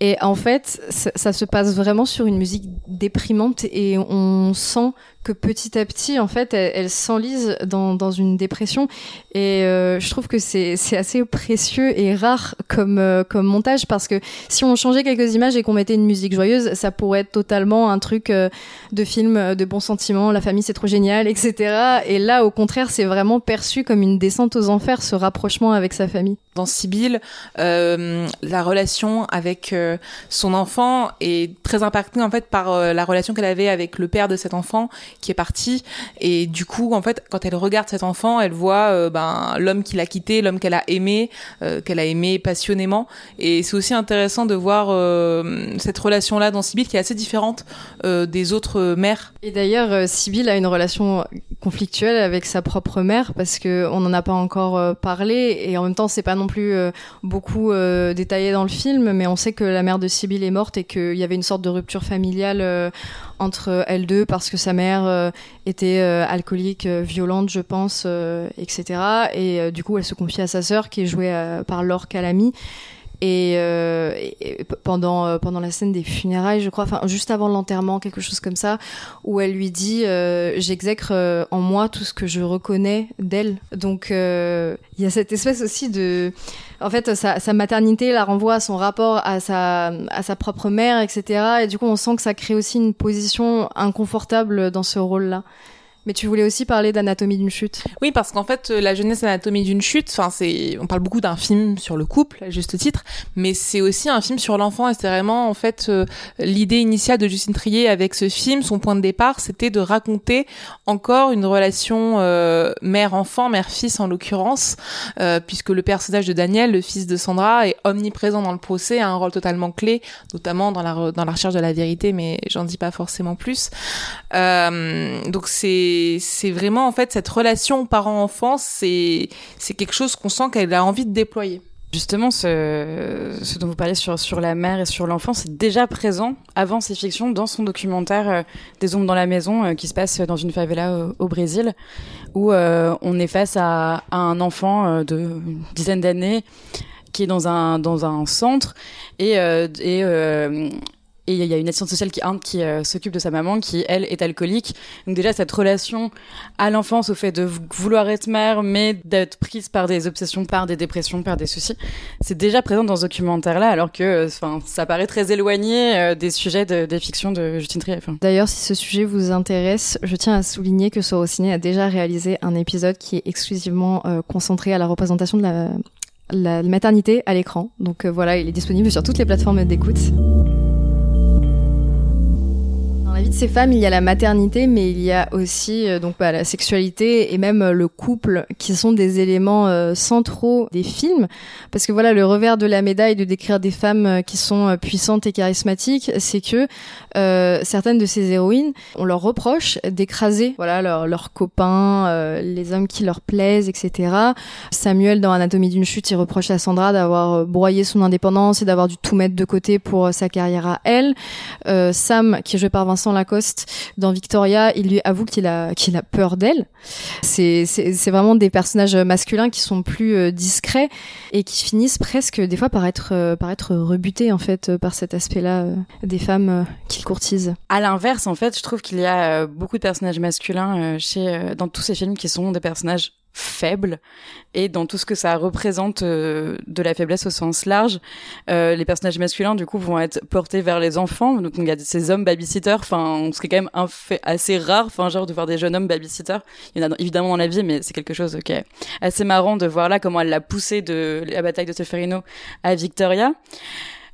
et en fait, ça, se passe vraiment sur une musique déprimante et on sent que petit à petit, en fait, elle, s'enlise dans, une dépression. Et euh, je trouve que c'est assez précieux et rare comme, euh, comme montage parce que si on changeait quelques images et qu'on mettait une musique joyeuse, ça pourrait être totalement un truc euh, de film de bons sentiments, la famille c'est trop génial, etc. Et là, au contraire, c'est vraiment perçu comme une descente aux enfers, ce rapprochement avec sa famille. Dans Sibylle, euh, la relation avec son enfant est très impactée en fait par euh, la relation qu'elle avait avec le père de cet enfant qui est parti. Et du coup en fait quand elle regarde cet enfant elle voit euh, ben l'homme qui l'a quitté l'homme qu'elle a aimé euh, qu'elle a aimé passionnément. Et c'est aussi intéressant de voir cette relation là dans Sibylle qui est assez différente des autres mères. Et d'ailleurs Sibylle a une relation conflictuelle avec sa propre mère parce que on n'en a pas encore parlé. Et en même temps c'est pas non plus beaucoup détaillé dans le film mais on sait que la mère de Sibylle est morte et qu'il y avait une sorte de rupture familiale euh, entre elles deux parce que sa mère euh, était euh, alcoolique, violente, je pense, etc. Et du coup, elle se confie à sa sœur qui est jouée par Laure Calamy. Et, euh, pendant euh, pendant la scène des funérailles, je crois, enfin juste avant l'enterrement, quelque chose comme ça, où elle lui dit euh, j'exècre euh, en moi tout ce que je reconnais d'elle. Donc euh, il y a cette espèce aussi de, en fait, sa, sa, maternité la renvoie à son rapport à sa à sa propre mère, etc. Et du coup, on sent que ça crée aussi une position inconfortable dans ce rôle-là. Mais tu voulais aussi parler d'Anatomie d'une chute. Oui, parce qu'en fait, la jeunesse Anatomie d'une chute, enfin, c'est, on parle beaucoup d'un film sur le couple, à juste titre, mais c'est aussi un film sur l'enfant et c'est vraiment, en fait, euh, l'idée initiale de Justine Trier avec ce film, son point de départ, c'était de raconter encore une relation euh, mère-enfant, mère-fils en l'occurrence, euh, puisque le personnage de Daniel, le fils de Sandra, est omniprésent dans le procès, a un rôle totalement clé, notamment dans la, dans la recherche de la vérité, mais j'en dis pas forcément plus. Euh, donc c'est c'est vraiment en fait cette relation parent-enfant, c'est c'est quelque chose qu'on sent qu'elle a envie de déployer. Justement, ce, dont vous parlez sur, sur la mère et sur l'enfant, c'est déjà présent avant ces fictions dans son documentaire euh, Des ombres dans la maison euh, qui se passe dans une favela au, Brésil, où euh, on est face à, un enfant de une dizaine d'années qui est dans un, dans un centre et Et il y a une assistante sociale qui, qui euh, s'occupe de sa maman, qui elle est alcoolique. Donc déjà cette relation à l'enfance, au fait de vouloir être mère, mais d'être prise par des obsessions, par des dépressions, par des soucis, c'est déjà présent dans ce documentaire-là, alors que, enfin, ça paraît très éloigné des sujets de, des fictions de Justine Triet. D'ailleurs, si ce sujet vous intéresse, je tiens à souligner que Sorociné a déjà réalisé un épisode qui est exclusivement concentré à la représentation de la maternité à l'écran. Donc euh, voilà, il est disponible sur toutes les plateformes d'écoute de ces femmes, il y a la maternité, mais il y a aussi euh, donc bah, la sexualité et même euh, le couple, qui sont des éléments euh, centraux des films. Parce que voilà, le revers de la médaille de décrire des femmes qui sont puissantes et charismatiques, c'est que certaines de ces héroïnes, on leur reproche d'écraser voilà leurs leurs copains, les hommes qui leur plaisent, etc. Samuel dans Anatomie d'une chute, il reproche à Sandra d'avoir broyé son indépendance et d'avoir dû tout mettre de côté pour sa carrière à elle. Sam, qui est joué par Vincent Lacoste dans Victoria, il lui avoue qu'il a qu'il a peur d'elle. C'est c'est vraiment des personnages masculins qui sont plus euh, discrets et qui finissent presque des fois par être euh, par être rebutés en fait par cet aspect-là euh, des femmes qu'ils courtisent. À l'inverse, en fait, je trouve qu'il y a beaucoup de personnages masculins chez dans tous ces films qui sont des personnages faible. Et dans tout ce que ça représente euh, de la faiblesse au sens large euh, les personnages masculins du coup vont être portés vers les enfants. Donc il y a ces hommes babysitters. Enfin ce qui est quand même un fait assez rare enfin genre de voir des jeunes hommes babysitters. Il y en a évidemment dans la vie mais c'est quelque chose qui est assez marrant de voir là comment elle l'a poussé de la bataille de Solferino à Victoria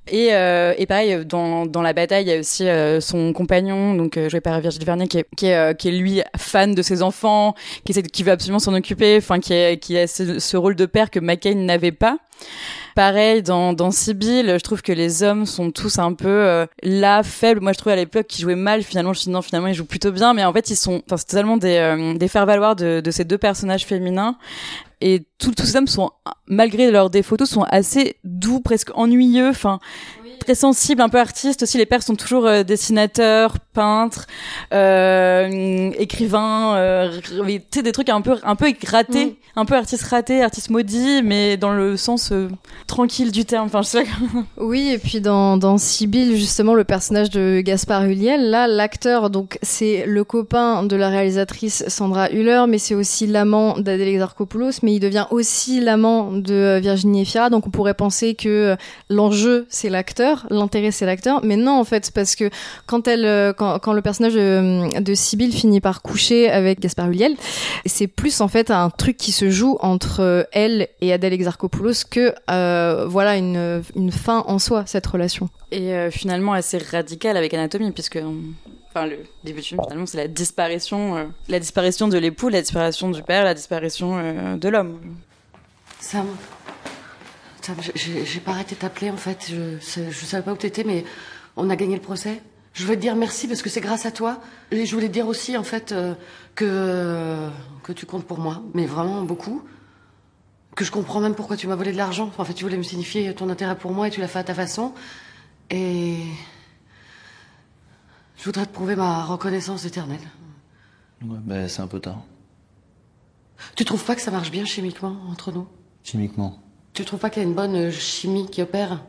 et, euh, et pareil, dans, dans la bataille, il y a aussi euh, son compagnon, donc euh, joué par Virgile Vernier, qui est, qui est, euh, qui est lui fan de ses enfants, qui, essaie, qui veut absolument s'en occuper, enfin qui, qui a ce, rôle de père que McCain n'avait pas. Pareil, dans, dans Sibyl, je trouve que les hommes sont tous un peu euh, là, faibles. Moi, je trouvais à l'époque qu'ils jouaient mal. Finalement, je me suis dit finalement, ils jouent plutôt bien. Mais en fait, ils sont, enfin, c'est totalement des, des faire-valoir de, de ces deux personnages féminins et tous ces hommes sont malgré leurs défauts sont assez doux presque ennuyeux très sensibles un peu artistes aussi les pères sont toujours euh, dessinateurs peintres euh, écrivains euh, tu sais des trucs un peu un peu ratés mm. un peu artistes ratés artistes maudits mais dans le sens tranquille du terme enfin je sais oui et puis dans dans Sibyl justement le personnage de Gaspard Huliel là l'acteur donc c'est le copain de la réalisatrice Sandra Hüller mais c'est aussi l'amant d'Adèle Exarchopoulos mais il devient aussi l'amant de Virginie Efira. Donc on pourrait penser que l'enjeu c'est l'acteur, l'intérêt c'est l'acteur, mais non en fait parce que quand elle, quand, quand le personnage de, de Sibyl finit par coucher avec Gaspard Huliel, c'est plus en fait un truc qui se joue entre elle et Adèle Exarchopoulos que euh, voilà une, une fin en soi cette relation. Et euh, finalement assez radicale avec Anatomie puisque enfin le début du film finalement c'est la disparition euh, la disparition de l'époux la disparition du père la disparition euh, de l'homme. Sam J'ai pas arrêté de t'appeler en fait. Je, je savais pas où t'étais mais on a gagné le procès. Je voulais te dire merci parce que c'est grâce à toi. Et je voulais te dire aussi en fait euh, que que tu comptes pour moi mais vraiment beaucoup. Que je comprends même pourquoi tu m'as volé de l'argent. En fait tu voulais me signifier ton intérêt pour moi et tu l'as fait à ta façon. Et je voudrais te prouver ma reconnaissance éternelle. Ouais, ben c'est un peu tard. Tu trouves pas que ça marche bien chimiquement entre nous? Chimiquement Tu trouves pas qu'il y a une bonne chimie qui opère?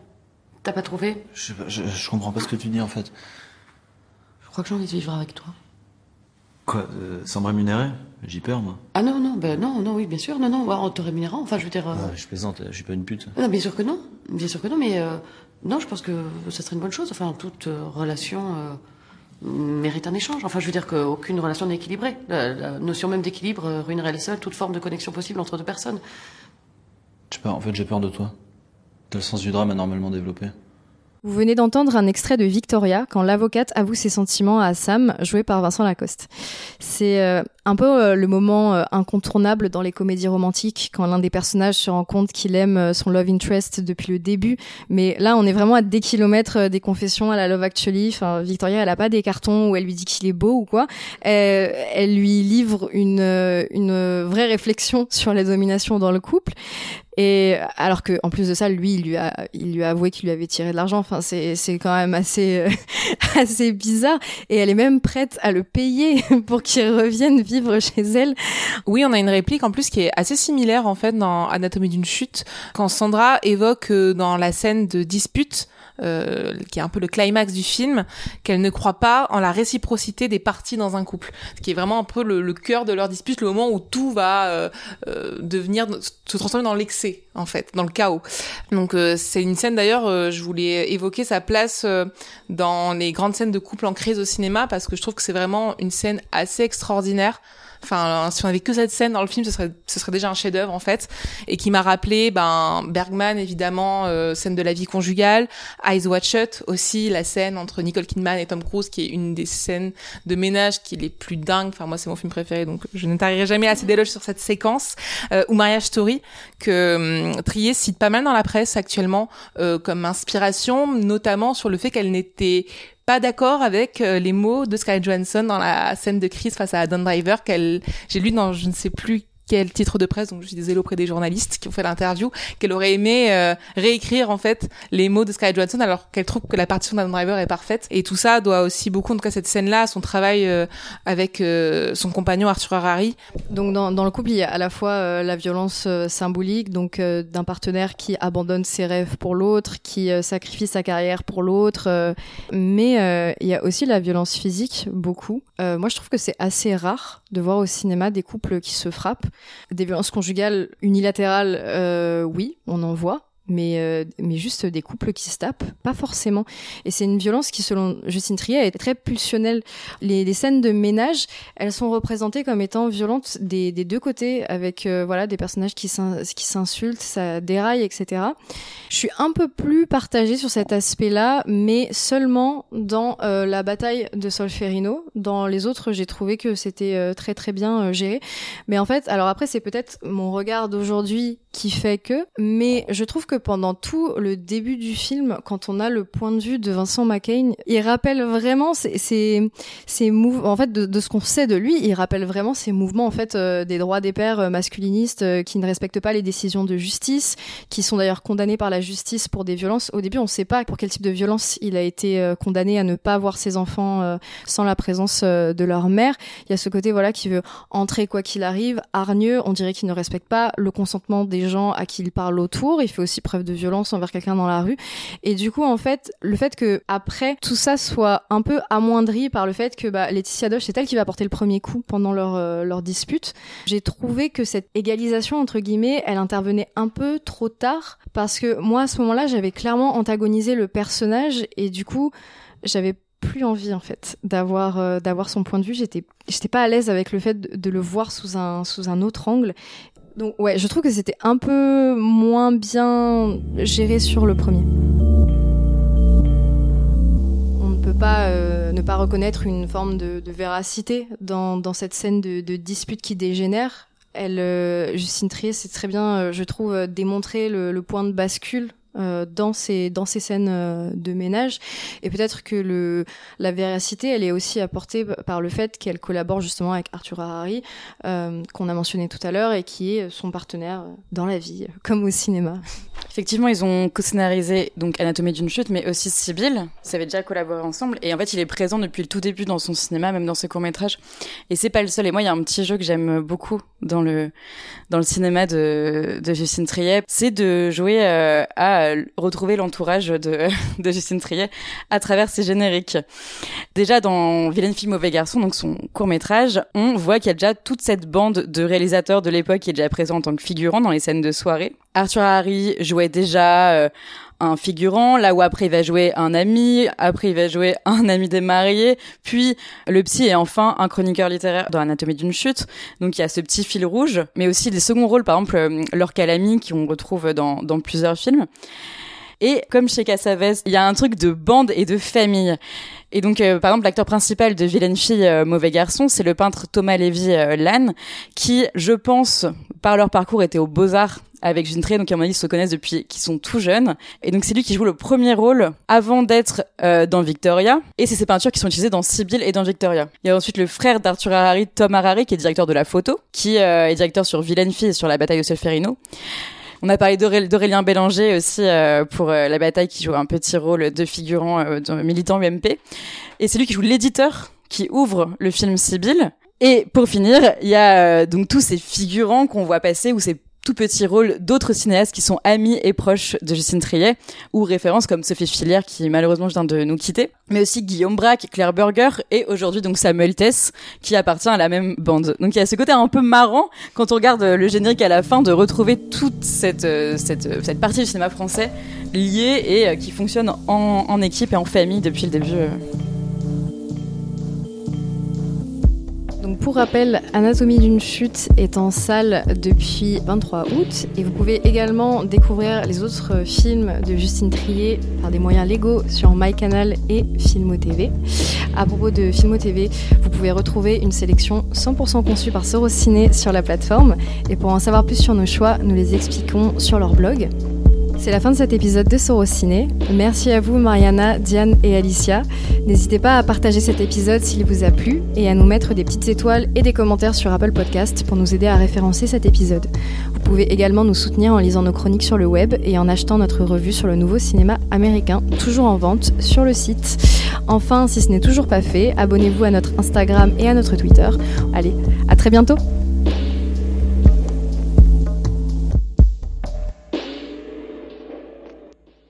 T'as pas trouvé? Je, je, je, comprends pas ce que tu dis en fait. Je crois que j'ai envie de vivre avec toi. Quoi euh, Sans me rémunérer? J'ai peur moi. Ah non, non, ben non, non, oui, bien sûr, non, non, en te rémunérant, enfin je veux dire. Euh... Ouais, je plaisante, je suis pas une pute. Non, bien sûr que non, bien sûr que non, mais euh, non, je pense que ça serait une bonne chose, enfin toute euh, relation euh, mérite un échange. Enfin, je veux dire qu'aucune relation n'est équilibrée. La, la, notion même d'équilibre ruinerait le seul toute forme de connexion possible entre deux personnes. Je sais pas, en fait, j'ai peur de toi. T'as le sens du drame anormalement développé. Vous venez d'entendre un extrait de Victoria quand l'avocate avoue ses sentiments à Sam, joué par Vincent Lacoste. C'est euh, un peu euh, le moment euh, incontournable dans les comédies romantiques quand l'un des personnages se rend compte qu'il aime euh, son love interest depuis le début. Mais là, on est vraiment à des kilomètres des confessions à la Love Actually. Victoria, elle a pas des cartons où elle lui dit qu'il est beau ou quoi. Elle, elle lui livre une, une vraie réflexion sur la domination dans le couple. Et alors que, en plus de ça, lui, il lui a, il lui a avoué qu'il lui avait tiré de l'argent. Enfin, c'est, c'est quand même assez, (laughs) assez bizarre. Et elle est même prête à le payer (laughs) pour qu'il revienne vivre (laughs) chez elle. Oui, on a une réplique en plus qui est assez similaire en fait dans Anatomie d'une chute, quand Sandra évoque euh, dans la scène de dispute euh, qui est un peu le climax du film, qu'elle ne croit pas en la réciprocité des parties dans un couple, ce qui est vraiment un peu le, le cœur de leur dispute, le moment où tout va euh, euh, devenir se transformer dans l'excès en fait, dans le chaos. Donc euh, c'est une scène d'ailleurs, euh, je voulais évoquer sa place dans les grandes scènes de couple en crise au cinéma parce que je trouve que c'est vraiment une scène assez extraordinaire. Enfin, si on avait que cette scène dans le film, ce serait, ce serait déjà un chef-d'œuvre en fait, et qui m'a rappelé, ben Bergman évidemment, euh, scène de la vie conjugale, Eyes Wide Shut aussi, la scène entre Nicole Kidman et Tom Cruise, qui est une des scènes de ménage qui est les plus dingues. Enfin, moi, c'est mon film préféré, donc je ne tarirai jamais assez d'éloges sur cette séquence. Euh, ou Marriage Story, que hum, Trier cite pas mal dans la presse actuellement euh, comme inspiration, notamment sur le fait qu'elle n'était pas d'accord avec euh, les mots de Scarlett Johansson dans la scène de crise face à Adam Driver qu'elle j'ai lu dans je ne sais plus quel titre de presse, donc je suis désolée auprès des journalistes qui ont fait l'interview, qu'elle aurait aimé euh, réécrire en fait les mots de Scarlett Johansson alors qu'elle trouve que la partition d'Adam Driver est parfaite. Et tout ça doit aussi beaucoup, en tout cas cette scène-là, son travail euh, avec euh, son compagnon Arthur Harari. Donc dans, dans le couple, il y a à la fois euh, la violence euh, symbolique, donc euh, d'un partenaire qui abandonne ses rêves pour l'autre, qui sacrifie sa carrière pour l'autre, mais il y a aussi la violence physique, beaucoup. Moi, je trouve que c'est assez rare de voir au cinéma des couples qui se frappent. Des violences conjugales unilatérales, euh, oui, on en voit. Mais, euh, mais juste des couples qui se tapent, pas forcément. Et c'est une violence qui, selon Justine Trier, est très pulsionnelle. Les, les scènes de ménage, elles sont représentées comme étant violentes des, des deux côtés, avec euh, voilà des personnages qui s'insultent, ça déraille, etc. Je suis un peu plus partagée sur cet aspect-là, mais seulement dans euh, la bataille de Solferino. Dans les autres, j'ai trouvé que c'était euh, très très bien euh, géré. Mais en fait, alors après, c'est peut-être mon regard d'aujourd'hui qui fait que, mais je trouve que pendant tout le début du film, quand on a le point de vue de Vincent McCain, il rappelle vraiment ces mouvements, en fait, de, ce qu'on sait de lui, il rappelle vraiment ces mouvements, en fait, euh, des droits des pères euh, masculinistes euh, qui ne respectent pas les décisions de justice, qui sont d'ailleurs condamnés par la justice pour des violences. Au début, on ne sait pas pour quel type de violence il a été condamné à ne pas voir ses enfants sans la présence de leur mère. Il y a ce côté, voilà, qui veut entrer quoi qu'il arrive, hargneux, on dirait qu'il ne respecte pas le consentement des gens à qui il parle autour. Il fait aussi preuve de violence envers quelqu'un dans la rue. Et du coup, en fait, le fait que après tout ça soit un peu amoindri par le fait que bah, Laetitia Doche, c'est elle qui va porter le premier coup pendant leur, euh, leur dispute, j'ai trouvé que cette égalisation, entre guillemets, elle intervenait un peu trop tard parce que moi, à ce moment-là, j'avais clairement antagonisé le personnage et du coup, j'avais plus envie en fait d'avoir euh, d'avoir son point de vue j'étais j'étais pas à l'aise avec le fait de, de le voir sous un sous un autre angle donc ouais, je trouve que c'était un peu moins bien géré sur le premier. On ne peut pas euh, ne pas reconnaître une forme de, véracité dans, dans cette scène de, dispute qui dégénère. Elle, euh, Justine Trier, c'est très bien, euh, je trouve, démontrer le point de bascule euh, dans ces dans ces scènes euh, de ménage et peut-être que le la véracité elle est aussi apportée par le fait qu'elle collabore justement avec Arthur Harari euh, qu'on a mentionné tout à l'heure et qui est son partenaire dans la vie comme au cinéma. (laughs) Effectivement, ils ont co-scénarisé donc Anatomie d'une chute, mais aussi Sibylle. Ils avaient déjà collaboré ensemble. Et en fait, il est présent depuis le tout début dans son cinéma, même dans ses courts-métrages. Et c'est pas le seul. Et moi, il y a un petit jeu que j'aime beaucoup dans le, dans le cinéma de, de Justine Triet. C'est de jouer euh, à retrouver l'entourage de, (laughs) de Justine Triet à travers ses génériques. Déjà, dans Vilaine fille, mauvais garçon, donc son court-métrage, on voit qu'il y a déjà toute cette bande de réalisateurs de l'époque qui est déjà présent en tant que figurant dans les scènes de soirée. Arthur Harry jouait déjà euh, un figurant, là où après il va jouer un ami, après il va jouer (laughs) un ami des mariés, puis le psy et enfin un chroniqueur littéraire dans Anatomie d'une chute. Donc il y a ce petit fil rouge, mais aussi des seconds rôles, par exemple Laure Calamy qui on retrouve dans, dans plusieurs films. Et comme chez Cassavetes, il y a un truc de bande et de famille. Et donc, euh, par exemple, l'acteur principal de Vilaine fille, euh, mauvais garçon, c'est le peintre Thomas Lévy euh, qui, je pense, par leur parcours, était aux Beaux-Arts avec Triet, donc à mon avis, ils se connaissent depuis qu'ils sont tout jeunes. Et donc, c'est lui qui joue le premier rôle avant d'être euh, dans Victoria. Et c'est ses peintures qui sont utilisées dans Sibylle et dans Victoria. Il y a ensuite le frère d'Arthur Harari, Tom Harari, qui est directeur de la photo, qui est directeur sur Vilaine fille et sur la bataille de Solferino. On a parlé d'Auré- d'Aurélien Bélanger aussi euh, pour euh, la bataille qui joue un petit rôle de figurant euh, de militant UMP. Et c'est lui qui joue l'éditeur qui ouvre le film Sibylle. Et pour finir, il y a donc tous ces figurants qu'on voit passer ou ces tout petits rôles d'autres cinéastes qui sont amis et proches de Justine Triet, ou références comme Sophie Filière qui malheureusement vient de nous quitter, mais aussi Guillaume Braque, Claire Burger et aujourd'hui donc Samuel Tess qui appartient à la même bande. Donc il y a ce côté un peu marrant quand on regarde le générique à la fin de retrouver toute cette, euh, cette, euh, cette partie du cinéma français liée et euh, qui fonctionne en, en équipe et en famille depuis le début. Pour rappel, Anatomie d'une chute est en salle depuis 23 août et vous pouvez également découvrir les autres films de Justine Trier par des moyens légaux sur MyCanal et Filmo TV. À propos de Filmo TV, vous pouvez retrouver une sélection 100% conçue par Sorociné sur la plateforme et pour en savoir plus sur nos choix, nous les expliquons sur leur blog. C'est la fin de cet épisode de Sorociné. Merci à vous Mariana, Diane et Alicia. N'hésitez pas à partager cet épisode s'il vous a plu et à nous mettre des petites étoiles et des commentaires sur Apple Podcast pour nous aider à référencer cet épisode. Vous pouvez également nous soutenir en lisant nos chroniques sur le web et en achetant notre revue sur le nouveau cinéma américain, toujours en vente sur le site. Enfin, si ce n'est toujours pas fait, abonnez-vous à notre Instagram et à notre Twitter. Allez, à très bientôt